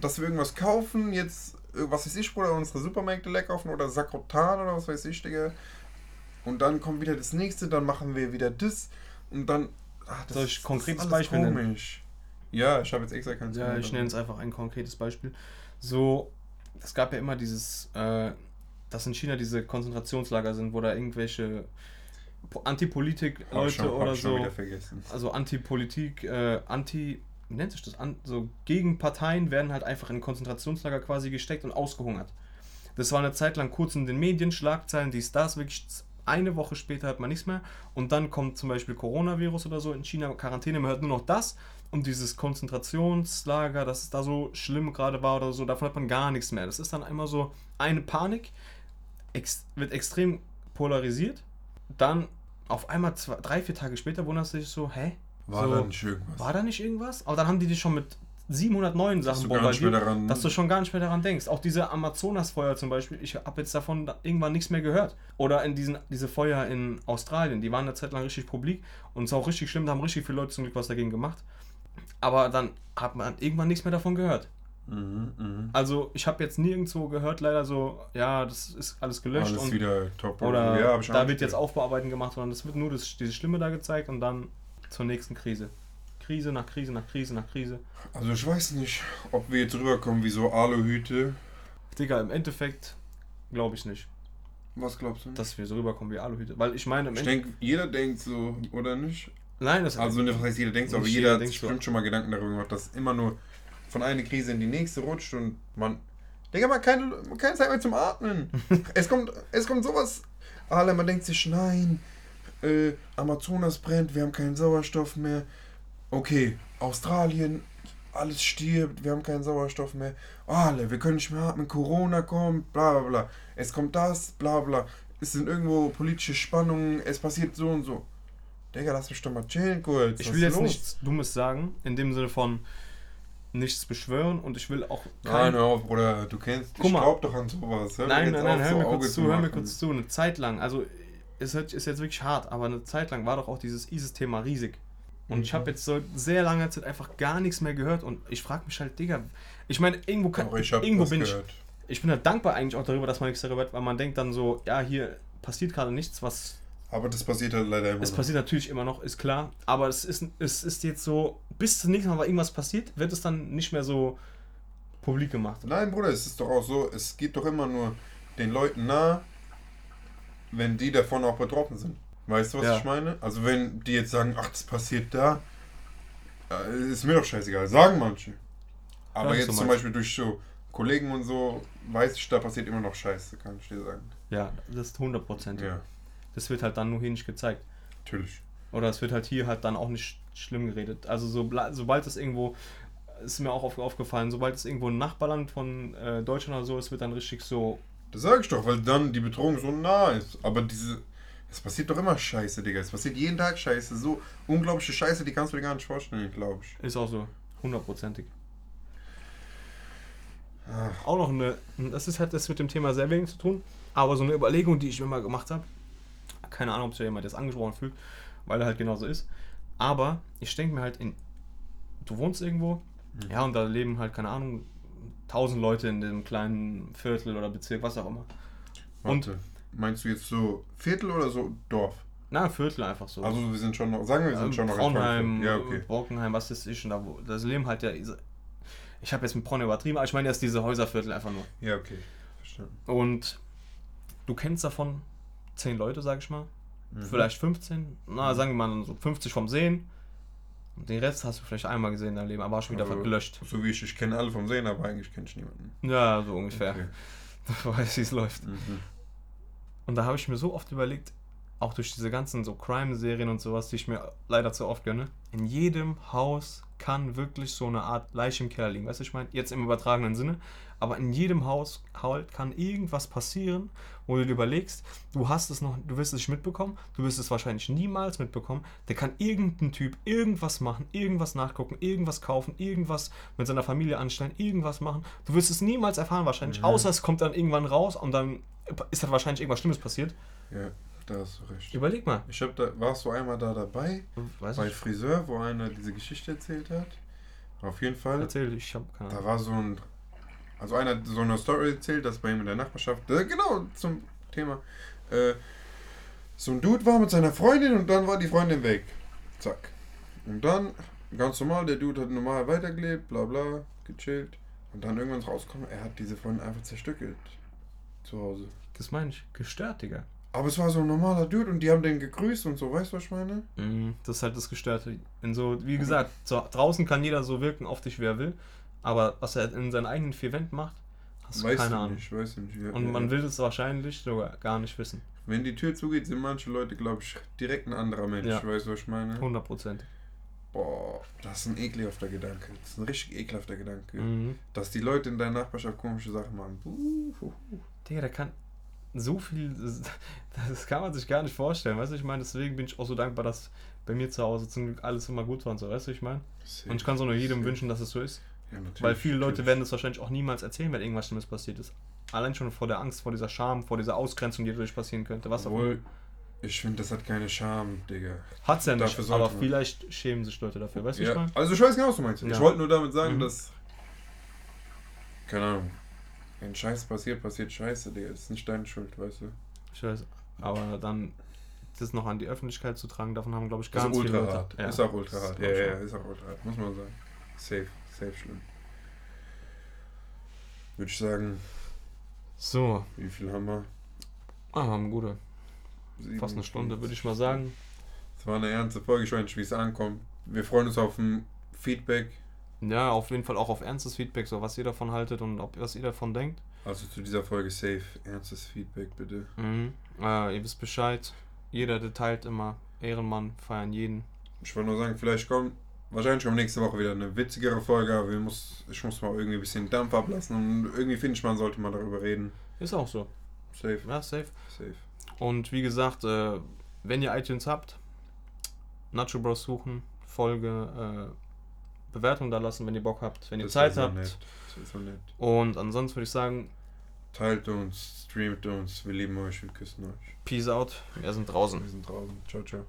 Dass wir irgendwas kaufen, jetzt, äh, was weiß ich, Bruder, unsere Supermärkte leer kaufen oder Sakrotan oder was weiß ich, Digga. Und dann kommt wieder das nächste, dann machen wir wieder das. Und dann. Ach, das Soll ich ist- konkretes das Beispiel nennen? komisch. Ja, ich habe jetzt extra keins. Ja, ich nenne es einfach ein konkretes Beispiel. So, es gab ja immer dieses, äh, dass in China diese Konzentrationslager sind, wo da irgendwelche Po- Antipolitik-Leute oder so, wieder vergessen. also Antipolitik, äh, Anti, wie nennt sich das? An, so Gegenparteien werden halt einfach in Konzentrationslager quasi gesteckt und ausgehungert. Das war eine Zeit lang kurz in den Medien, Schlagzeilen, die Stars, wirklich eine Woche später hat man nichts mehr. Und dann kommt zum Beispiel Coronavirus oder so in China, Quarantäne, man hört nur noch das. Und dieses Konzentrationslager, dass es da so schlimm gerade war oder so, davon hat man gar nichts mehr. Das ist dann immer so eine Panik, ex wird extrem polarisiert. Dann auf einmal zwei, drei, vier Tage später wundert sich so, hä? War so, da nicht irgendwas? War da nicht irgendwas? Aber dann haben die dich schon mit 700 neuen Dass Sachen mehr bombardiert, daran- dass du schon gar nicht mehr daran denkst. Auch diese Amazonasfeuer zum Beispiel, ich habe jetzt davon da- irgendwann nichts mehr gehört. Oder in diesen diese Feuer in Australien, die waren eine Zeit lang richtig publik und es ist auch richtig schlimm, da haben richtig viele Leute zum Glück was dagegen gemacht. Aber dann hat man irgendwann nichts mehr davon gehört. Mhm, mhm. Also ich habe jetzt nirgendwo gehört, leider so, ja, das ist alles gelöscht Alles und wieder top. oder ja, da wird jetzt. Aufbearbeiten gemacht, sondern es wird nur das, diese Schlimme da gezeigt und dann zur nächsten Krise. Krise nach Krise nach Krise nach Krise. Also ich weiß nicht, ob wir jetzt rüberkommen wie so Aluhüte. Digga, im Endeffekt glaube ich nicht, Was glaubst du? dass wir so rüberkommen wie Aluhüte. Weil ich meine, im ich denke, jeder denkt so, oder nicht? Nein, das Also ne, was heißt jeder denkt so, aber Nicht jeder jeder hat sich so. bestimmt schon mal Gedanken darüber gemacht, dass immer nur von einer Krise in die nächste rutscht und man. Digga, man hat keine, keine Zeit mehr zum Atmen. es kommt, es kommt sowas. Alle, man denkt sich, nein, äh, Amazonas brennt, wir haben keinen Sauerstoff mehr. Okay, Australien, alles stirbt, wir haben keinen Sauerstoff mehr. Alle, wir können nicht mehr atmen, Corona kommt, bla bla bla. Es kommt das, bla bla. Es sind irgendwo politische Spannungen, es passiert so und so. Digga, lass mich doch mal chillen kurz. ich will jetzt los? nichts Dummes sagen, in dem Sinne von nichts beschwören und ich will auch Nein, hör auf, Bruder, du kennst. Guck ich mal. glaub doch an sowas. Hör Nein, nein, nein, hör so mir Auge kurz zu zu, hör mir kurz zu. Eine Zeit lang, also es ist jetzt wirklich hart, aber eine Zeit lang war doch auch dieses ISIS-Thema riesig. Und ich Mhm. habe jetzt so sehr lange Zeit einfach gar nichts mehr gehört und ich frage mich halt, Digga, ich meine, irgendwo, kann, ich irgendwo bin gehört. ich, ich bin halt dankbar eigentlich auch darüber, dass man nichts darüber hat, weil man denkt dann so, ja, hier passiert gerade nichts, was, Aber das passiert halt leider immer. es noch. passiert natürlich immer noch, ist klar, aber es ist, es ist jetzt so, bis zum nächsten Mal, weil irgendwas passiert, wird es dann nicht mehr so publik gemacht. Nein, Bruder, es ist doch auch so, es geht doch immer nur den Leuten nah, wenn die davon auch betroffen sind. Weißt du, was Ja. ich meine? Also wenn die jetzt sagen, ach, das passiert da, äh, ist mir doch scheißegal, sagen manche. Aber Ja, jetzt zum Beispiel. Beispiel durch so Kollegen und so, weiß ich, da passiert immer noch Scheiße, kann ich dir sagen. Ja, das ist 100%. Ja, Das wird halt dann nur hier nicht gezeigt. natürlich. Oder es wird halt hier halt dann auch nicht schlimm geredet. Also so, sobald es irgendwo, ist mir auch auf, aufgefallen, sobald es irgendwo ein Nachbarland von äh, Deutschland oder so ist, wird dann richtig so, Das sage ich doch, weil dann die Bedrohung so nah ist. Aber diese. Es passiert doch immer Scheiße, Digga. Es passiert jeden Tag Scheiße. So unglaubliche Scheiße, die kannst du dir gar nicht vorstellen, glaube ich. ist auch so, hundertprozentig. Ach, Auch noch eine, das ist halt das mit dem Thema sehr wenig zu tun, aber so eine Überlegung, die ich mir mal gemacht habe, keine Ahnung, ob sich jemand jetzt angesprochen fühlt, weil er halt genauso ist, aber ich denke mir halt in, du wohnst irgendwo, Mhm. ja, und da leben halt, keine Ahnung, tausend Leute in dem kleinen Viertel oder Bezirk, was auch immer. Und- warte. Meinst du jetzt so Viertel oder so Dorf? Na, Viertel einfach so. Also wir sind schon noch, sagen wir, wir sind Ähm, schon noch Braunheim, Frankfurt. Ja, okay. Borkenheim, was ist ich, und da wo, das leben halt ja, ich habe jetzt mit Braunheim übertrieben, aber ich meine jetzt diese Häuserviertel einfach nur. Ja, okay. Verstanden. Und du kennst davon 10 Leute, sag ich mal. Mhm. Vielleicht 15. Na, sagen wir mal so 50 vom Sehen. Und den Rest hast du vielleicht einmal gesehen in deinem Leben, aber hast schon wieder Aber- gelöscht. So wie ich, ich kenne alle vom Sehen, aber eigentlich kenne ich niemanden. Ja, so ungefähr. Okay. Du weißt, wie es läuft. Mhm. Und da habe ich mir so oft überlegt, auch durch diese ganzen so Crime-Serien und sowas, die ich mir leider zu oft gönne, in jedem Haus kann wirklich so eine Art Leiche im Keller liegen. Weißt du, ich meine, jetzt im übertragenen Sinne, aber in jedem Haus halt kann irgendwas passieren, wo du dir überlegst, du hast es noch, du wirst es nicht mitbekommen, du wirst es wahrscheinlich niemals mitbekommen. Der kann irgendein Typ irgendwas machen, irgendwas nachgucken, irgendwas kaufen, irgendwas mit seiner Familie anstellen, irgendwas machen. Du wirst es niemals erfahren wahrscheinlich, Mhm. außer es kommt dann irgendwann raus und dann ist halt wahrscheinlich irgendwas Schlimmes passiert. Ja, da hast du recht. Überleg mal. Ich hab da, warst du einmal da dabei, Weiß bei ich. Friseur, wo einer diese Geschichte erzählt hat? Auf jeden Fall. Erzähl, ich habe keine Da Ahnung. war so ein. Also einer hat so eine Story erzählt, dass bei ihm in der Nachbarschaft, äh, genau zum Thema, äh, so ein Dude war mit seiner Freundin und dann war die Freundin weg. Zack. Und dann, ganz normal, der Dude hat normal weitergelebt, bla bla, gechillt. Und dann irgendwann ist rausgekommen, er hat diese Freundin einfach zerstückelt. Zu Hause. Das meine ich. Gestört, Digga. Aber es war so ein normaler Dude und die haben den gegrüßt und so, weißt du, was ich meine? Mhm, das ist halt das Gestörte. In so, wie gesagt, so, draußen kann jeder so wirken auf dich, wie er will. Aber was er in seinen eigenen vier Wänden macht, hast du Weißt keine du Ahnung. nicht, weißt du nicht. Ja, Und ja, man ja. will es wahrscheinlich sogar gar nicht wissen. Wenn die Tür zugeht, sind manche Leute, glaube ich, direkt ein anderer Mensch, Ja. weißt du, was ich meine? 100 Prozent. Boah, das ist ein ekelhafter Gedanke. Das ist ein richtig ekelhafter Gedanke. Mhm. Dass die Leute in deiner Nachbarschaft komische Sachen machen. Puh, puh, puh. Digga, der kann. so viel, das kann man sich gar nicht vorstellen, weißt du, ich meine, deswegen bin ich auch so dankbar, dass bei mir zu Hause zum Glück alles immer gut war und so, weißt du, ich meine. Und ich kann es auch nur jedem Safe. wünschen, dass es so ist. Ja, natürlich, Weil viele Leute natürlich. werden das wahrscheinlich auch niemals erzählen, wenn irgendwas Schlimmes passiert ist. Allein schon vor der Angst, vor dieser Scham, vor dieser Ausgrenzung, die dadurch passieren könnte. Was auch. Obwohl, ich finde, das hat keine Scham, Digga. Hat's ja nicht, aber man. vielleicht schämen sich Leute dafür, weißt du, ich Ja, meine? also ich weiß genau, was du meinst. Ja. Ich wollte nur damit sagen, Mhm. dass. Keine Ahnung. Wenn Scheiße passiert, passiert Scheiße, Digga. Das ist nicht deine Schuld, weißt du. Ich weiß. Aber dann das noch an die Öffentlichkeit zu tragen, davon haben, glaube ich, ist ganz viele ultra Leute. hart. Ja. Ist auch ultra hart. Ja, ja, ist auch ultra hart, muss man sagen. Safe, safe schlimm. Würde ich sagen, So, wie viel haben wir? ah, haben gute. Sieben, Fast eine Stunde, würde ich mal sagen. Es war eine ernste Folge, ich weiß nicht, wie es ankommt. Wir freuen uns auf ein Feedback. Ja, auf jeden Fall auch auf ernstes Feedback, so was ihr davon haltet und ob, was ihr davon denkt. Also zu dieser Folge safe. Ernstes Feedback, bitte. Mhm. Äh, ihr wisst Bescheid. Jeder der teilt immer. Ehrenmann, feiern jeden. Ich wollte nur sagen, vielleicht kommt, wahrscheinlich kommt nächste Woche wieder eine witzigere Folge, aber muss, ich muss mal irgendwie ein bisschen Dampf ablassen und irgendwie finde ich, man sollte mal darüber reden. Ist auch so. Safe, Ja, safe. safe. Und wie gesagt, äh, wenn ihr iTunes habt, Nacho Bros suchen, Folge, äh, Bewertung da lassen, wenn ihr Bock habt, wenn ihr Das Zeit habt. nett. Das nett. Und ansonsten würde ich sagen, Teilt uns, streamt uns, wir lieben euch, wir küssen euch. Peace out, wir sind draußen. Wir sind draußen. Ciao, ciao.